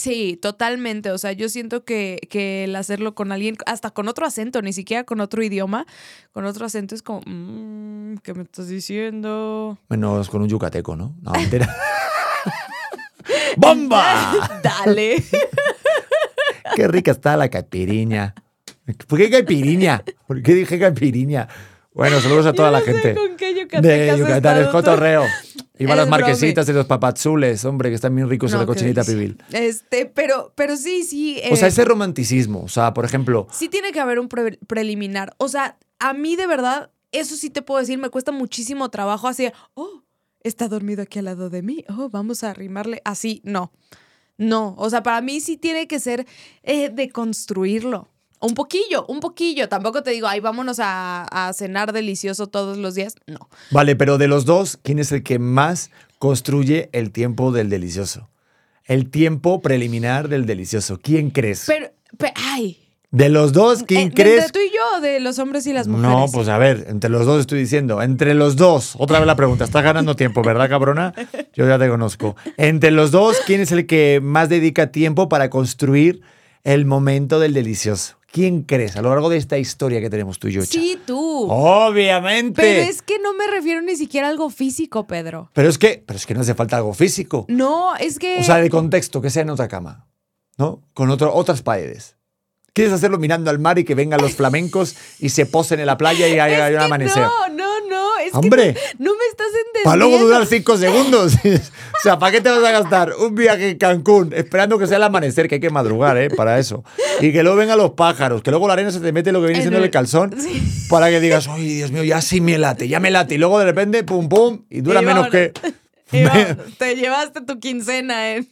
Sí, totalmente. O sea, yo siento que, que el hacerlo con alguien, hasta con otro acento, ni siquiera con otro idioma, con otro acento es como, mm, ¿qué me estás diciendo? Menos con un yucateco, ¿no? No, mentira. ¡Bomba! Dale. Qué rica está la caipiriña. ¿Por qué caipiriña? ¿Por qué dije caipiriña? Bueno, saludos a toda Yo la sé gente con qué yucatecas de Yucatán, es estado tú. Iba a las marquesitas y los papazules, hombre, que están bien ricos en la cochinita pibil. Este, pero, pero sí, sí. O sea, eh, ese romanticismo, o sea, por ejemplo, Sí tiene que haber un pre- preliminar. O sea, a mí de verdad eso sí te puedo decir, me cuesta muchísimo trabajo así, oh, está dormido aquí al lado de mí, oh, vamos a arrimarle. Así, no. No, o sea, para mí sí tiene que ser eh, de construirlo. Un poquillo, un poquillo. Tampoco te digo, ay, vámonos a, a cenar delicioso todos los días. No. Vale, pero de los dos, ¿quién es el que más construye el tiempo del delicioso? El tiempo preliminar del delicioso. ¿Quién crees? Pero, pe- ay. de los dos, ¿quién eh, de- crees? De tú y yo, de los hombres y las mujeres. No, pues a ver, entre los dos estoy diciendo. Entre los dos, otra vez la pregunta. Estás ganando tiempo, ¿verdad, cabrona? Yo ya te conozco. Entre los dos, ¿quién es el que más dedica tiempo para construir el momento del delicioso? ¿Quién crees a lo largo de esta historia que tenemos tú y yo? Cha? Sí, tú. Obviamente. Pero es que no me refiero ni siquiera a algo físico, Pedro. Pero es que, pero es que no hace falta algo físico. No, es que. O sea, de contexto, que sea en otra cama, ¿no? Con otro, otras paredes. ¿Quieres hacerlo mirando al mar y que vengan los flamencos y se posen en la playa y haya Es un amanecer? No, no. Es ¡Hombre! que no, no me estás entendiendo. Para luego durar cinco segundos. o sea, ¿para qué te vas a gastar un viaje en Cancún esperando que sea el amanecer, que hay que madrugar, ¿eh? Para eso. Y que luego vengan los pájaros, que luego la arena se te mete lo que viene En siendo el- el calzón, Sí. para que digas, ¡ay, Dios mío, ya sí me late, ya me late! Y luego de repente, pum, pum, y dura Y menos que... Te llevaste tu quincena en,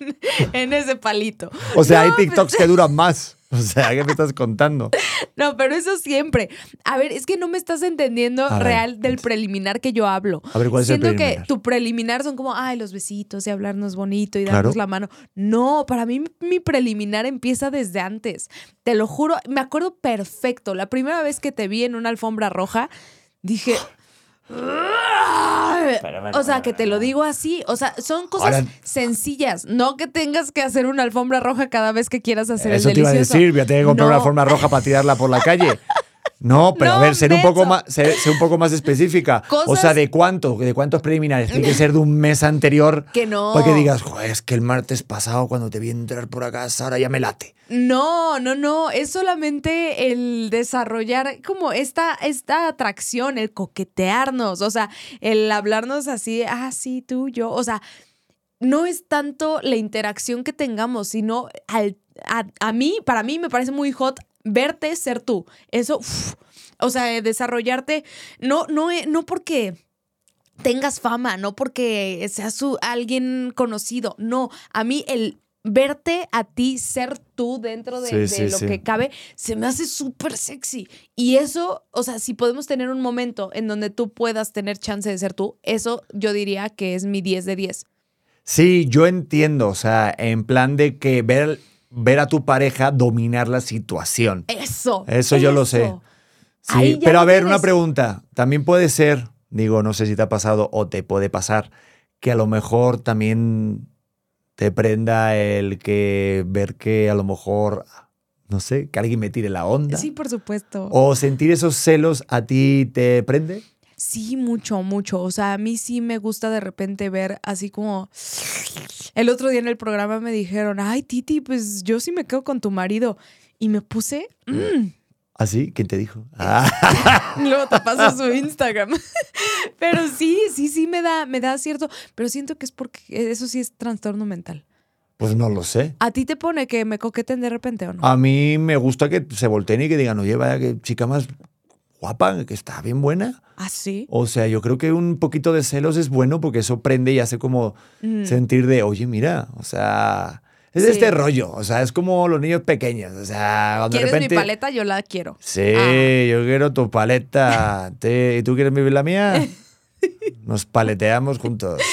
en ese palito. O sea, hay No, TikToks que duran más. O sea, ¿qué me estás contando? No, pero eso siempre. A ver, es que no me estás entendiendo ver, real del preliminar que yo hablo. A ver, ¿cuál es el Siento preliminar? que tu preliminar son como, ay, los besitos y hablarnos bonito y Claro. darnos la mano. No, para mí mi preliminar empieza desde antes. Te lo juro, me acuerdo perfecto. La primera vez que te vi en una alfombra roja, dije... O sea, que te lo digo así. O sea, son cosas Ahora- sencillas. No que tengas que hacer una alfombra roja cada vez que quieras hacer Eso el te iba a delicioso. decir, voy a tener que comprar No. una forma roja para tirarla por la calle. No, pero a ver, ser un poco más, ser, ser un poco más específica. O sea, ¿de cuánto? ¿De cuántos preliminares? Tiene que ser de un mes anterior. Que no. Para que digas, joder, es que el martes pasado cuando te vi entrar por acá, ahora ya me late. No, no, no. Es solamente el desarrollar como esta, esta atracción, el coquetearnos. O sea, el hablarnos así, ah, sí, tú, yo. O sea, no es tanto la interacción que tengamos, sino al- a, a mí, para mí me parece muy hot verte ser tú. Eso, uf, o sea, eh, desarrollarte, no, no, eh, no porque tengas fama, no porque seas su- alguien conocido, no, a mí el verte a ti ser tú dentro de, Sí, de sí, lo sí. que cabe se me hace súper sexy. Y eso, o sea, si podemos tener un momento en donde tú puedas tener chance de ser tú, eso yo diría que es mi 10 de 10. Sí, yo entiendo, o sea, en plan de que ver, ver a tu pareja dominar la situación. Eso. Eso yo lo sé. Sí, pero a ver, una pregunta. También puede ser, digo, no sé si te ha pasado o te puede pasar, que a lo mejor también te prenda el que ver que a lo mejor, no sé, que alguien me tire la onda. Sí, por supuesto. O sentir esos celos a ti te prende. Sí, mucho, mucho. O sea, a mí sí me gusta de repente ver así como... El otro día en el programa me dijeron, ay, Titi, pues yo sí me quedo con tu marido. Y me puse... mm, ¿Así? ¿Quién te dijo? Ah, Luego te paso su Instagram. Pero sí, sí, sí me da, me da cierto. Pero siento que es porque eso sí es trastorno mental. pues no lo sé. ¿A ti te pone que me coqueten de repente o no? A mí me gusta que se volteen y que digan, oye, vaya, que chica más guapa, que está bien buena. ¿Ah, sí? O sea, yo creo que un poquito de celos es bueno porque eso prende y hace como Mm. sentir de, oye, mira, o sea, es Sí. este rollo, o sea, es como los niños pequeños, o sea, cuando de ¿Quieres repente... mi paleta? Yo la quiero. Sí, Ah. yo quiero tu paleta. Te- ¿Y tú quieres vivir la mía? Nos paleteamos juntos.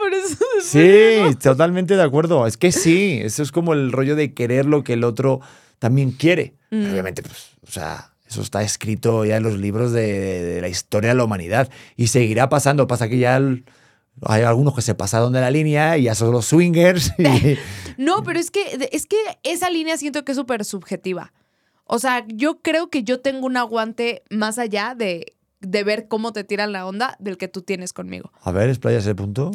Por eso. Sí, totalmente de acuerdo. Es que sí, eso es como el rollo de querer lo que el otro también quiere. Mm. Obviamente, pues, o sea, eso está escrito ya en los libros de, de- de la historia de la humanidad y seguirá pasando. Pasa que ya el- hay algunos que se pasaron de la línea y ya son los swingers. y- No, pero es que, es que esa línea siento que es súper subjetiva. O sea, yo creo que yo tengo un aguante más allá de, de ver cómo te tiran la onda del que tú tienes conmigo. A ver, explaya ese punto.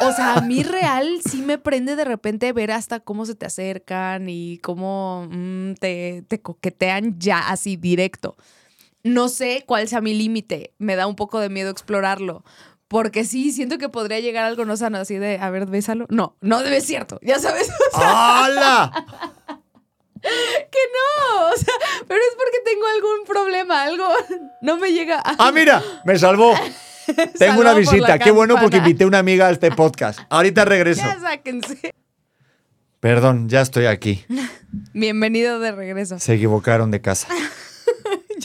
O sea, a mí real sí me prende de repente ver hasta cómo se te acercan y cómo mm, te, te coquetean ya así directo. No sé cuál sea mi límite. Me da un poco de miedo explorarlo. Porque sí, siento que podría llegar algo no sano así de, a ver, bésalo. No, no debe ser cierto. Ya sabes. ¡Hala! que que no. O sea, pero es porque tengo algún problema, algo no me llega. a- Ah, mira, me salvó. Tengo una visita. Qué bueno porque invité a una amiga a este podcast. Ahorita regreso. Ya sáquense. Perdón, ya estoy aquí. Bienvenido de regreso. Se equivocaron de casa.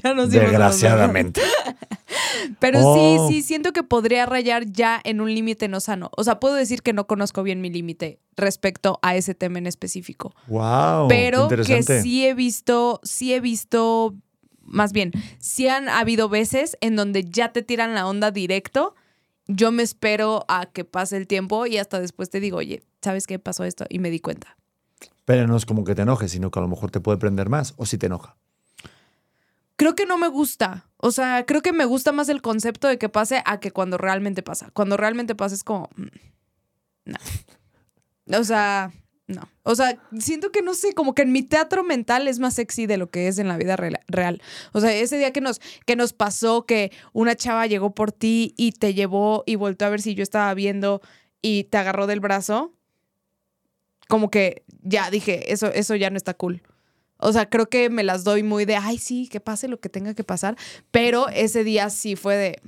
Ya nos Desgraciadamente. Pero Oh. sí, sí, siento que podría rayar ya en un límite no sano. O sea, puedo decir que no conozco bien mi límite respecto a ese tema en específico. Wow. pero que sí he visto, sí he visto, más bien, sí han habido veces en donde ya te tiran la onda directo. Yo me espero a que pase el tiempo y hasta después te digo, oye, ¿sabes qué pasó esto? Y me di cuenta. Pero no es como que te enojes, sino que a lo mejor te puede prender más. O si te enoja. Creo que no me gusta. O sea, creo que me gusta más el concepto de que pase a que cuando realmente pasa. Cuando realmente pasa es como. mm, No. O sea, no. O sea, siento que no sé, como que en mi teatro mental es más sexy de lo que es en la vida real. O sea, ese día que nos, que nos pasó que una chava llegó por ti y te llevó y volvió a ver si yo estaba viendo y te agarró del brazo. Como que ya dije, eso, eso ya no está cool. O sea, creo que me las doy muy de, ay, sí, que pase lo que tenga que pasar. Pero ese día sí fue de,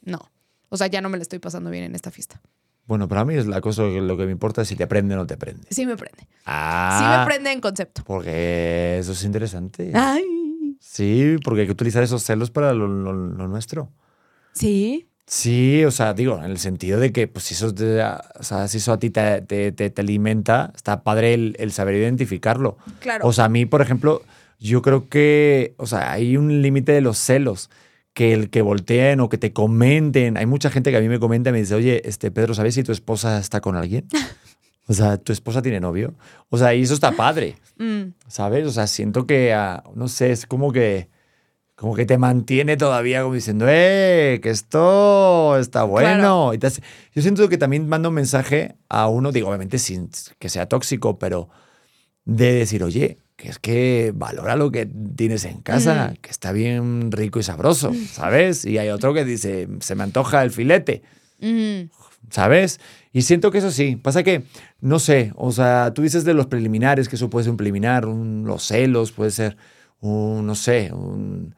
no. O sea, ya no me la estoy pasando bien en esta fiesta. Bueno, para mí es la cosa que lo que me importa es si te prende o no te prende. Sí me prende. Ah. Sí me prende en concepto. Porque eso es interesante. Ay. Sí, porque hay que utilizar esos celos para lo, lo- lo nuestro. Sí. Sí, o sea, digo, en el sentido de que, pues, si eso, te- o sea, si eso a ti te, te- te- te alimenta, está padre el, el saber identificarlo. Claro. O sea, a mí, por ejemplo, yo creo que, o sea, hay un límite de los celos. Que el que volteen o que te comenten. Hay mucha gente que a mí me comenta y me dice, oye, este Pedro, ¿sabes si tu esposa está con alguien? O sea, ¿tu esposa tiene novio? O sea, y eso está padre. Mm. ¿Sabes? O sea, siento que, ah, no sé, es como que, como que te mantiene todavía como diciendo, ¡eh! Que esto está bueno. Claro. Y te hace- yo siento que también mando un mensaje a uno, digo, obviamente sin que sea tóxico, pero de decir, oye, que es que valora lo que tienes en casa, que está bien rico y sabroso, ¿sabes? Y hay otro que dice, se me antoja el filete. Mm. ¿sabes? Y siento que eso sí, pasa que, no sé, o sea, tú dices de los preliminares, que eso puede ser un preliminar, un- los celos, puede ser un, no sé, un,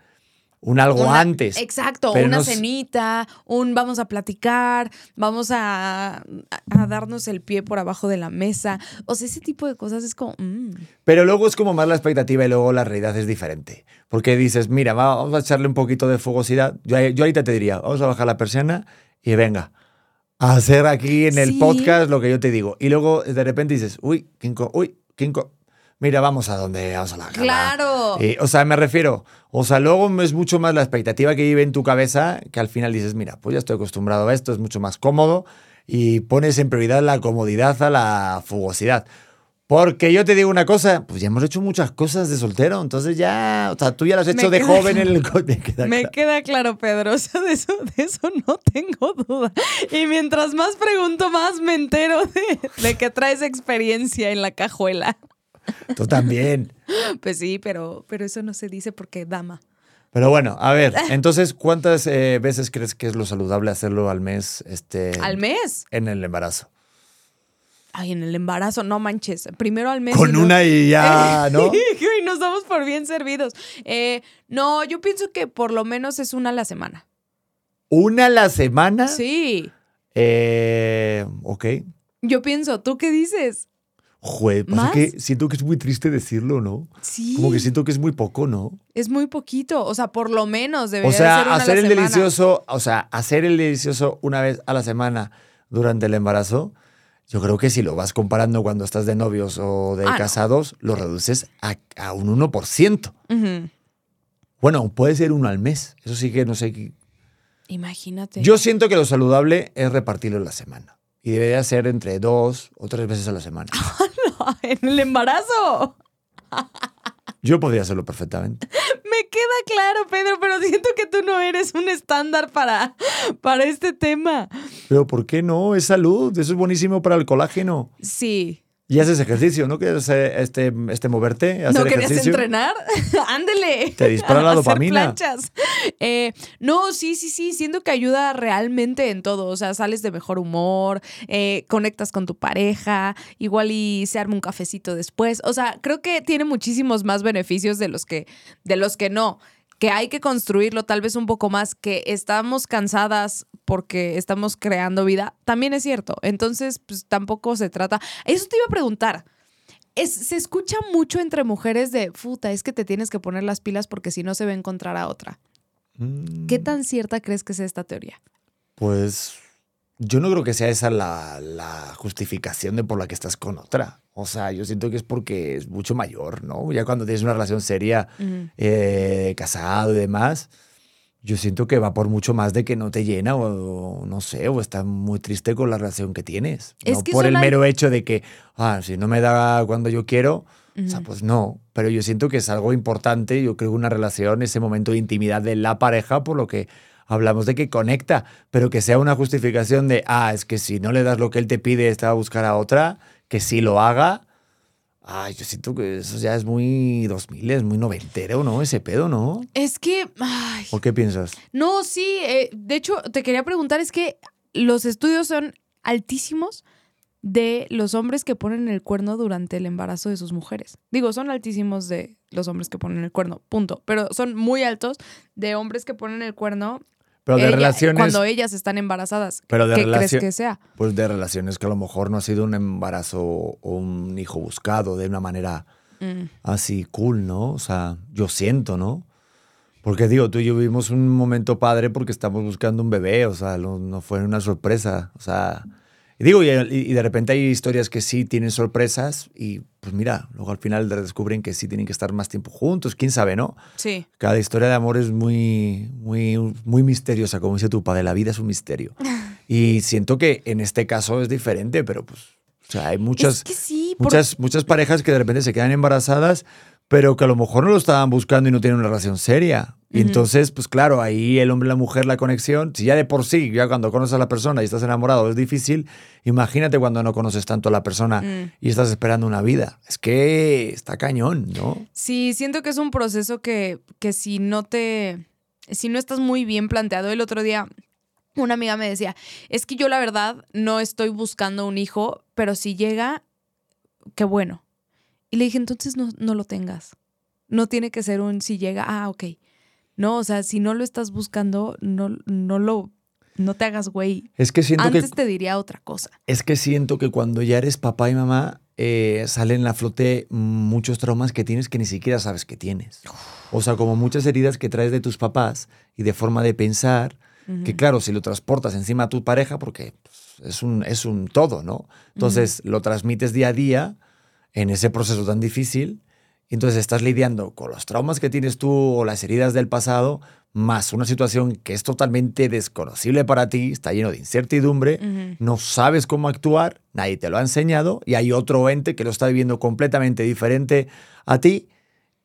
un algo Una- antes. Exacto, pero una cenita, un vamos a platicar, vamos a, a- darnos el pie por abajo de la mesa. O sea, ese tipo de cosas es como. mm. Pero luego es como más la expectativa y luego la realidad es diferente. Porque dices, mira, va- vamos a echarle un poquito de fogosidad. Yo, yo ahorita te diría, vamos a bajar la persiana y venga, a hacer aquí en el Sí. podcast lo que yo te digo. Y luego de repente dices, uy, Kinko, uy, Kinko, mira, vamos a donde, vamos a la cama. Claro. Eh, o sea, me refiero, o sea, luego es mucho más la expectativa que vive en tu cabeza que al final dices, mira, pues ya estoy acostumbrado a esto, es mucho más cómodo y pones en prioridad la comodidad a la fugosidad. Porque yo te digo una cosa, pues ya hemos hecho muchas cosas de soltero, entonces ya, o sea, tú ya las has Me hecho de queda joven en el coche. Me queda Me claro. queda claro, Pedro. O sea, de eso, de eso no tengo duda. Y mientras más pregunto, más me entero de, de que traes experiencia en la cajuela. Tú también. Pues sí, pero, pero eso no se dice porque dama. Pero bueno, a ver, entonces, ¿cuántas eh, veces crees que es lo saludable hacerlo al mes este, ¿Al mes? en el embarazo? Ay, en el embarazo, no manches. Primero al mes. Con una y ya, ¿no? y nos damos por bien servidos. Eh, no, yo pienso que por lo menos es una a la semana. ¿Una a la semana? Sí. Eh, ok. Yo pienso, ¿tú qué dices? Joder, pasa ¿Más? que siento que es muy triste decirlo, ¿no? Sí. Como que siento que es muy poco, ¿no? Es muy poquito. O sea, por lo menos debería O de ser una sea, a la hacer el semana. delicioso, o sea, hacer el delicioso una vez a la semana durante el embarazo, yo creo que si lo vas comparando cuando estás de novios o de Ah, no. casados, lo reduces a, a un 1%. Ujú. Bueno, puede ser uno al mes. Eso sí que no sé. Imagínate. Yo siento que lo saludable es repartirlo en la semana. Y debería ser entre dos o tres veces a la semana. en el embarazo. Yo podría hacerlo perfectamente. Me queda claro, Pedro, pero siento que tú no eres un estándar para, para este tema. Pero ¿por qué no? Es salud. Eso es buenísimo para el colágeno. Sí, Y haces ejercicio, ¿no quieres hacer este, este moverte, hacer ¿No querías ejercicio? entrenar? Ándele. Te dispara la dopamina. Eh, no, sí, sí, sí. Siento que ayuda realmente en todo. O sea, sales de mejor humor, eh, conectas con tu pareja, igual y se arma un cafecito después. O sea, creo que tiene muchísimos más beneficios de los que, de los que no. Que hay que construirlo tal vez un poco más, que estamos cansadas porque estamos creando vida, también es cierto. Entonces, pues tampoco se trata. Eso te iba a preguntar. Es- se escucha mucho entre mujeres de, puta, es que te tienes que poner las pilas porque si no se va a encontrar a otra. Mm, ¿Qué tan cierta crees que es esta teoría? Pues yo no creo que sea esa la, la justificación de por la que estás con otra. O sea, yo siento que es porque es mucho mayor, ¿no? Ya cuando tienes una relación seria, eh, casado y demás, yo siento que va por mucho más de que no te llena o, o no sé, o estás muy triste con la relación que tienes. Es no que por el mero hecho de que, ah, si no me da cuando yo quiero, o sea, pues no. Pero yo siento que es algo importante, yo creo que una relación, ese momento de intimidad de la pareja, por lo que hablamos de que conecta, pero que sea una justificación de, ah, es que si no le das lo que él te pide, está a buscar a otra, que sí lo haga. Ay, yo siento que eso ya es muy 2000, es muy noventero, ¿no? Ese pedo, ¿no? Es que, ay, ¿O qué piensas? no, sí, eh, de hecho, te quería preguntar, es que los estudios son altísimos de los hombres que ponen el cuerno durante el embarazo de sus mujeres. Digo, son altísimos de los hombres que ponen el cuerno, punto. Pero son muy altos de hombres que ponen el cuerno Pero de ella- relaciones. cuando ellas están embarazadas. Pero de ¿Qué crees que sea? Pues de relaciones que a lo mejor no ha sido un embarazo o un hijo buscado de una manera Mm. así cool, ¿no? O sea, yo siento, ¿no? Porque digo, tú y yo vivimos un momento padre porque estamos buscando un bebé, o sea, no, no fue una sorpresa, o sea, y digo, y, y de repente hay historias que sí tienen sorpresas y pues mira, luego al final descubren que sí tienen que estar más tiempo juntos, quién sabe, ¿no? Sí. Cada historia de amor es muy, muy, muy misteriosa, como dice tu padre, la vida es un misterio. Y siento que en este caso es diferente, pero pues, o sea, hay muchas, es que sí, muchas, muchas parejas que de repente se quedan embarazadas, pero que a lo mejor no lo estaban buscando y no tienen una relación seria. Y entonces, pues claro, ahí el hombre y la mujer, la conexión, si ya de por sí, ya cuando conoces a la persona y estás enamorado es difícil, imagínate cuando no conoces tanto a la persona Mm. y estás esperando una vida. Es que está cañón, ¿no? Sí, siento que es un proceso que, que si no te, si no estás muy bien planteado, el otro día una amiga me decía, es que yo la verdad no estoy buscando un hijo, pero si llega, qué bueno. Y le dije, entonces no, no lo tengas. No tiene que ser un si llega, ah, ok. No, o sea, si no lo estás buscando, no, no lo, no te hagas güey. Es que siento que Antes te diría otra cosa. Es que siento que cuando ya eres papá y mamá, eh, salen a flote muchos traumas que tienes que ni siquiera sabes que tienes. O sea, como muchas heridas que traes de tus papás y de forma de pensar, que claro, si lo transportas encima a tu pareja, porque pues, es, un, es un todo, ¿no? Entonces lo transmites día a día en ese proceso tan difícil. y Entonces estás lidiando con los traumas que tienes tú o las heridas del pasado, más una situación que es totalmente desconocible para ti, está lleno de incertidumbre, no sabes cómo actuar, nadie te lo ha enseñado y hay otro ente que lo está viviendo completamente diferente a ti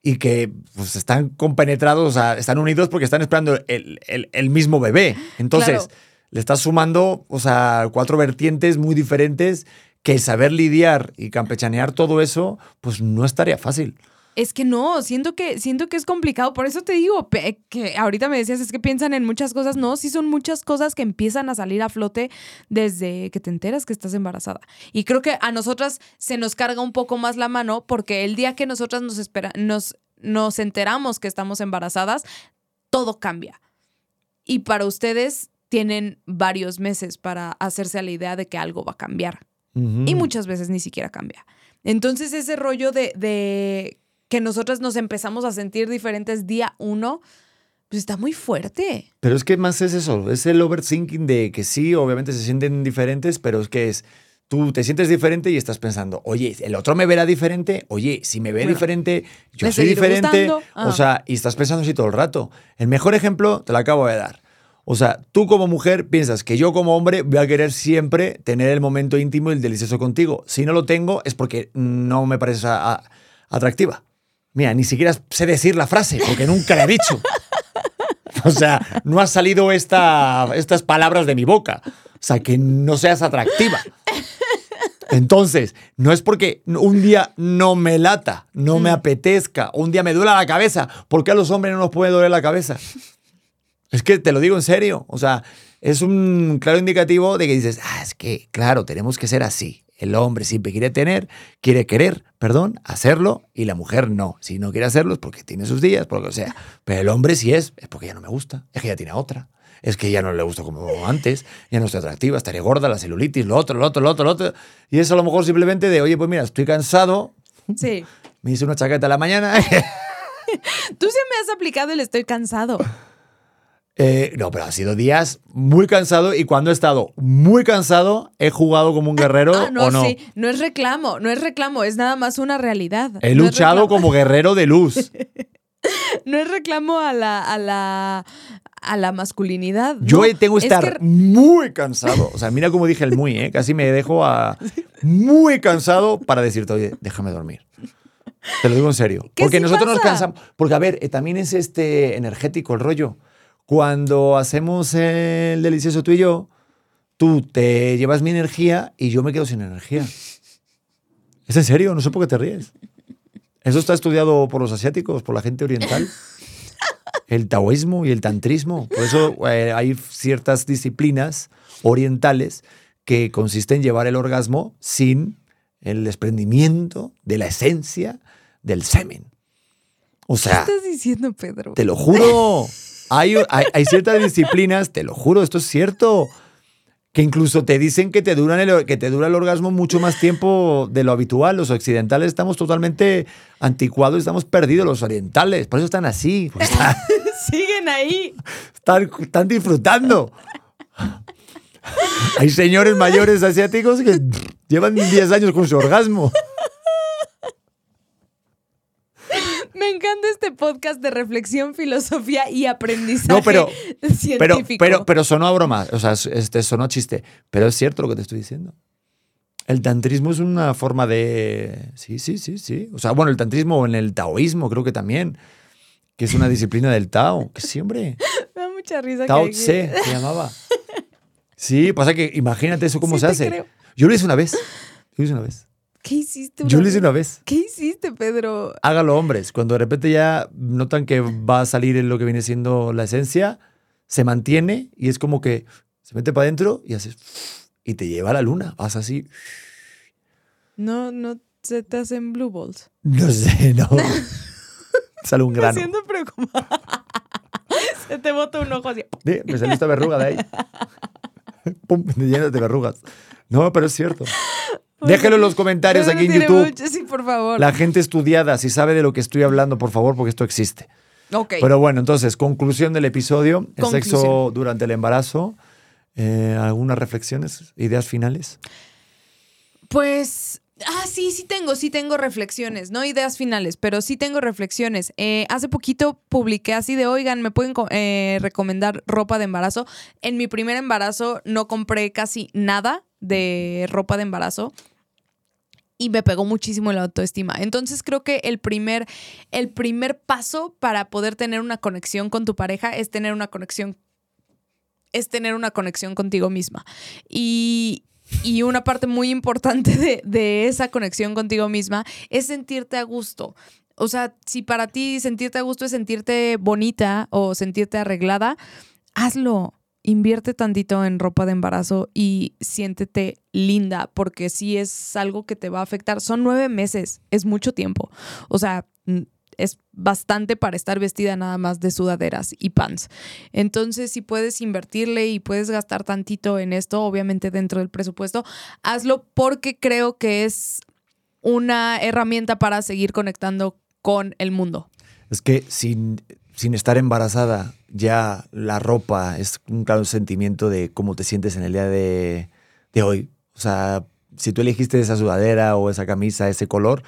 y que pues, están compenetrados, o sea, están unidos porque están esperando el, el- el mismo bebé. Entonces, Claro. le estás sumando, o sea, cuatro vertientes muy diferentes que saber lidiar y campechanear todo eso, pues no es tarea fácil. Es que no, siento que, siento que es complicado. Por eso te digo que ahorita me decías, es que piensan en muchas cosas. No, sí son muchas cosas que empiezan a salir a flote desde que te enteras que estás embarazada. Y creo que a nosotras se nos carga un poco más la mano porque el día que nosotras nos, espera, nos, nos enteramos que estamos embarazadas, todo cambia. Y para ustedes tienen varios meses para hacerse a la idea de que algo va a cambiar Ujú. y muchas veces ni siquiera cambia. Entonces ese rollo de, de que nosotras nos empezamos a sentir diferentes día uno, pues está muy fuerte. Pero es que más es eso, es el overthinking de que sí, obviamente se sienten diferentes, pero es que es, tú te sientes diferente y estás pensando, oye, el otro me verá diferente, oye, si me ve Bueno, diferente, yo ¿me soy diferente. Ah. O sea, y estás pensando así todo el rato. El mejor ejemplo te lo acabo de dar. O sea, tú como mujer piensas que yo como hombre voy a querer siempre tener el momento íntimo y el delicioso contigo. Si no lo tengo es porque no me parece a- a- atractiva. Mira, ni siquiera sé decir la frase porque nunca la he dicho. O sea, no han salido esta, estas palabras de mi boca. O sea, que no seas atractiva. Entonces, no es porque un día no me lata, no Mm. me apetezca, un día me duela la cabeza. ¿Por qué a los hombres no nos puede doler la cabeza? Es que te lo digo en serio. O sea, es un claro indicativo de que dices, ah, es que, claro, tenemos que ser así. El hombre siempre quiere tener, quiere querer, perdón, hacerlo, y la mujer no. Si no quiere hacerlo es porque tiene sus días, por lo que sea. Pero el hombre sí es, es porque ya no me gusta, es que ya tiene otra. Es que ya no le gusta como antes, ya no estoy atractiva, estaré gorda, la celulitis, lo otro, lo otro, lo otro, lo otro. Y eso a lo mejor simplemente de, oye, pues mira, estoy cansado, Sí. me hice una chaqueta a la mañana. Tú sí me has aplicado el estoy cansado. Eh, no, pero ha sido días muy cansado y cuando he estado muy cansado he jugado como un guerrero Ah, no, o no. sí. No es reclamo, no es reclamo, es nada más una realidad. He No luchado como guerrero de luz. No es reclamo a la, a la, a la masculinidad. Yo no, tengo que es estar muy cansado. O sea, mira cómo dije el muy, ¿eh? Casi me dejo a muy cansado para decirte, oye, déjame dormir. Te lo digo en serio. ¿Qué Porque sí nosotros nos cansamos. Porque, a ver, eh, también es este energético el rollo. Cuando hacemos el delicioso tú y yo, tú te llevas mi energía y yo me quedo sin energía. Es en serio, no sé por qué te ríes. Eso está estudiado por los asiáticos, por la gente oriental. El taoísmo y el tantrismo. Por eso eh, hay ciertas disciplinas orientales que consisten en llevar el orgasmo sin el desprendimiento de la esencia del semen. O ¿Qué sea, estás diciendo, Pedro? te lo juro. Hay, hay, hay ciertas disciplinas, te lo juro, esto es cierto, que incluso te dicen que te, duran el, que te dura el orgasmo mucho más tiempo de lo habitual. Los occidentales estamos totalmente anticuados, estamos perdidos, los orientales. Por eso están así, porque están, Siguen ahí. están, están disfrutando. Hay señores mayores asiáticos que llevan 10 años con su orgasmo. Me encanta este podcast de reflexión, filosofía y aprendizaje No, pero- científico. Pero, pero, pero sonó a broma, o sea, este, sonó a chiste. Pero es cierto lo que te estoy diciendo. El tantrismo es una forma de... Sí, sí, sí, sí. O sea, bueno, el tantrismo en el taoísmo creo que también, que es una disciplina del Tao, que siempre... Me da mucha risa Tao que Tse se llamaba. Sí, pasa que imagínate eso cómo Sí se hace. creo. Yo lo hice una vez. Yo lo hice una vez. ¿Qué hiciste? Yo una lo hice vez? una vez. ¿Qué hiciste, Pedro? Hágalo, hombres. Cuando de repente ya notan que va a salir en lo que viene siendo la esencia, se mantiene y es como que se mete para adentro y haces. Y te lleva a la luna. Vas así. No, no se te hacen blue balls. No sé, no. Sale un Me grano. siento preocupada. se te bota un ojo así. Sí, Me salió esta verruga de ahí. Pum, llenas de verrugas. No, pero es cierto. Déjelo en los comentarios aquí en YouTube. mucho- sí, por favor. La gente estudiada, si sabe de lo que estoy hablando, por favor, porque esto existe. Ok. Pero bueno, entonces, conclusión del episodio, el sexo durante el embarazo. Eh, ¿Algunas reflexiones, ideas finales? Pues, ah, sí, sí tengo, sí tengo reflexiones, no ideas finales, pero sí tengo reflexiones. Eh, hace poquito publiqué así de, oigan, me pueden eh, recomendar ropa de embarazo. En mi primer embarazo no compré casi nada de ropa de embarazo. Y me pegó muchísimo la autoestima. Entonces creo que el primer, el primer paso para poder tener una conexión con tu pareja es tener una conexión es tener una conexión contigo misma. Y, y una parte muy importante de, de esa conexión contigo misma es sentirte a gusto. O sea, si para ti sentirte a gusto es sentirte bonita o sentirte arreglada, hazlo. Invierte tantito en ropa de embarazo y siéntete linda, porque si es algo que te va a afectar. Son nueve meses, es mucho tiempo. O sea, es bastante para estar vestida nada más de sudaderas y pants. Entonces, si puedes invertirle y puedes gastar tantito en esto, obviamente dentro del presupuesto, hazlo porque creo que es una herramienta para seguir conectando con el mundo. Es que sin, sin estar embarazada, ya la ropa es un claro sentimiento de cómo te sientes en el día de, de hoy. O sea, si tú elegiste esa sudadera o esa camisa, ese color,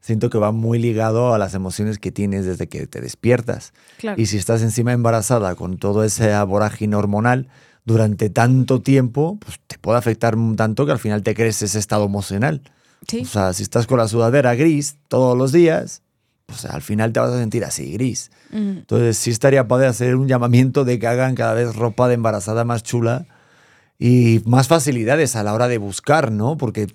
siento que va muy ligado a las emociones que tienes desde que te despiertas. Claro. Y si estás encima embarazada con todo ese vorágine hormonal durante tanto tiempo, pues te puede afectar tanto que al final te crees ese estado emocional. Sí. O sea, si estás con la sudadera gris todos los días, pues al final te vas a sentir así, gris. Mm. Entonces sí estaría padre hacer un llamamiento de que hagan cada vez ropa de embarazada más chula y más facilidades a la hora de buscar, ¿no? Porque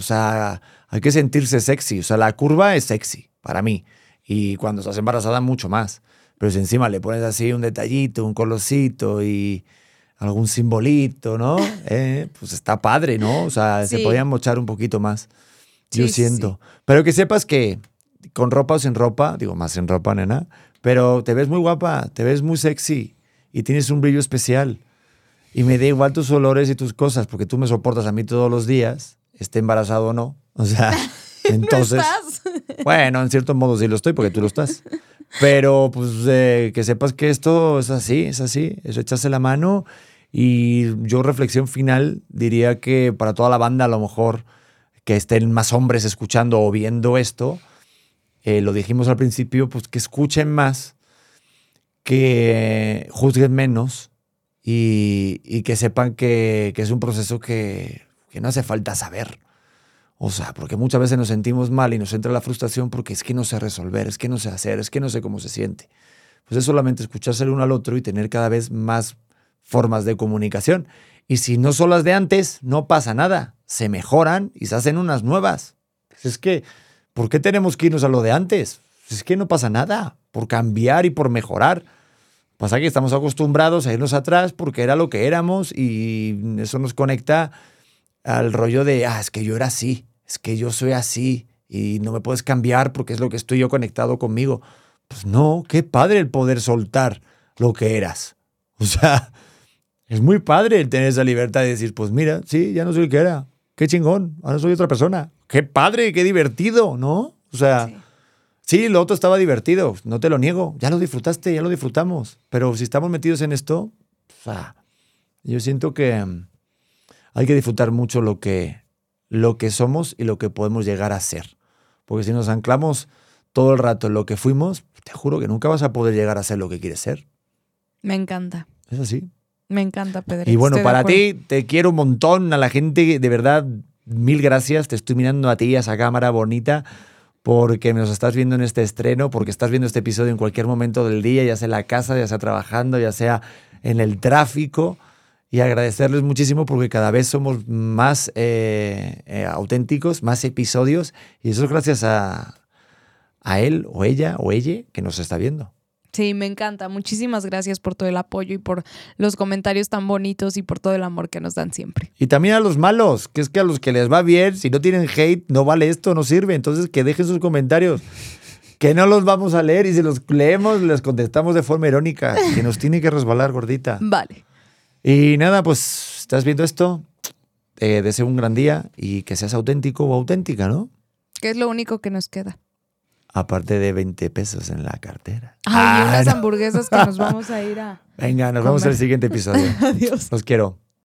O sea, hay que sentirse sexy. O sea, la curva es sexy para mí. Y cuando estás embarazada, mucho más. Pero si encima le pones así un detallito, un colorcito y algún simbolito, ¿no? Eh, pues está padre, ¿no? O sea, se podían mochar un poquito más. Yo sí, siento. Pero que sepas que con ropa o sin ropa, digo más sin ropa, nena, pero te ves muy guapa, te ves muy sexy y tienes un brillo especial. Y me da igual tus olores y tus cosas, porque tú me soportas a mí todos los días, esté embarazado o no. O sea, entonces. estás? Bueno, en cierto modo sí lo estoy, porque tú lo estás. Pero pues eh, que sepas que esto es así, es así, es echarse la mano. Y yo, reflexión final, diría que para toda la banda, a lo mejor que estén más hombres escuchando o viendo esto, eh, lo dijimos al principio, pues que escuchen más, que juzguen menos y, y que sepan que, que es un proceso que, que no hace falta saber. O sea, porque muchas veces nos sentimos mal y nos entra la frustración porque es que no sé resolver, es que no sé hacer, es que no sé cómo se siente. Pues es solamente escucharse el uno al otro y tener cada vez más formas de comunicación. Y si no son las de antes, no pasa nada. Se mejoran y se hacen unas nuevas. Pues es que, ¿por qué tenemos que irnos a lo de antes? Es que no pasa nada. Por cambiar y por mejorar. Pasa que estamos acostumbrados a irnos atrás porque era lo que éramos y eso nos conecta al rollo de, ah, es que yo era así, es que yo soy así y no me puedes cambiar porque es lo que estoy yo conectado conmigo. Pues no, qué padre el poder soltar lo que eras. O sea, es muy padre el tener esa libertad de decir, pues mira, sí, ya no soy el que era. Qué chingón, ahora soy otra persona. Qué padre, qué divertido, ¿no? O sea, sí. lo otro estaba divertido, no te lo niego. Ya lo disfrutaste, ya lo disfrutamos. Pero si estamos metidos en esto, o sea, yo siento que mm, hay que disfrutar mucho lo que, lo que somos y lo que podemos llegar a ser. Porque si nos anclamos todo el rato en lo que fuimos, te juro que nunca vas a poder llegar a ser lo que quieres ser. Me encanta. Es así. Me encanta, Pedro. Y bueno, Estoy para ti, te quiero un montón. A la gente, de verdad, mil gracias. Te estoy mirando a ti, a esa cámara bonita, porque nos estás viendo en este estreno, porque estás viendo este episodio en cualquier momento del día, ya sea en la casa, ya sea trabajando, ya sea en el tráfico. Y agradecerles muchísimo porque cada vez somos más eh, eh, auténticos, más episodios. Y eso es gracias a, a él o ella o ella que nos está viendo. Sí, me encanta. Muchísimas gracias por todo el apoyo y por los comentarios tan bonitos y por todo el amor que nos dan siempre. Y también a los malos, que es que a los que les va bien, si no tienen hate, no vale esto, no sirve. Entonces que dejen sus comentarios, que no los vamos a leer y si los leemos, les contestamos de forma irónica, que nos tiene que resbalar, gordita. Vale. Y nada, pues, ¿estás viendo esto? Te deseo un gran día y que seas auténtico o auténtica, ¿no? ¿Qué es lo único que nos queda? Aparte de 20 pesos en la cartera. Ay, Ah, unas no. hamburguesas que nos vamos a ir a. Venga, nos vemos en el siguiente episodio. Adiós. Los quiero.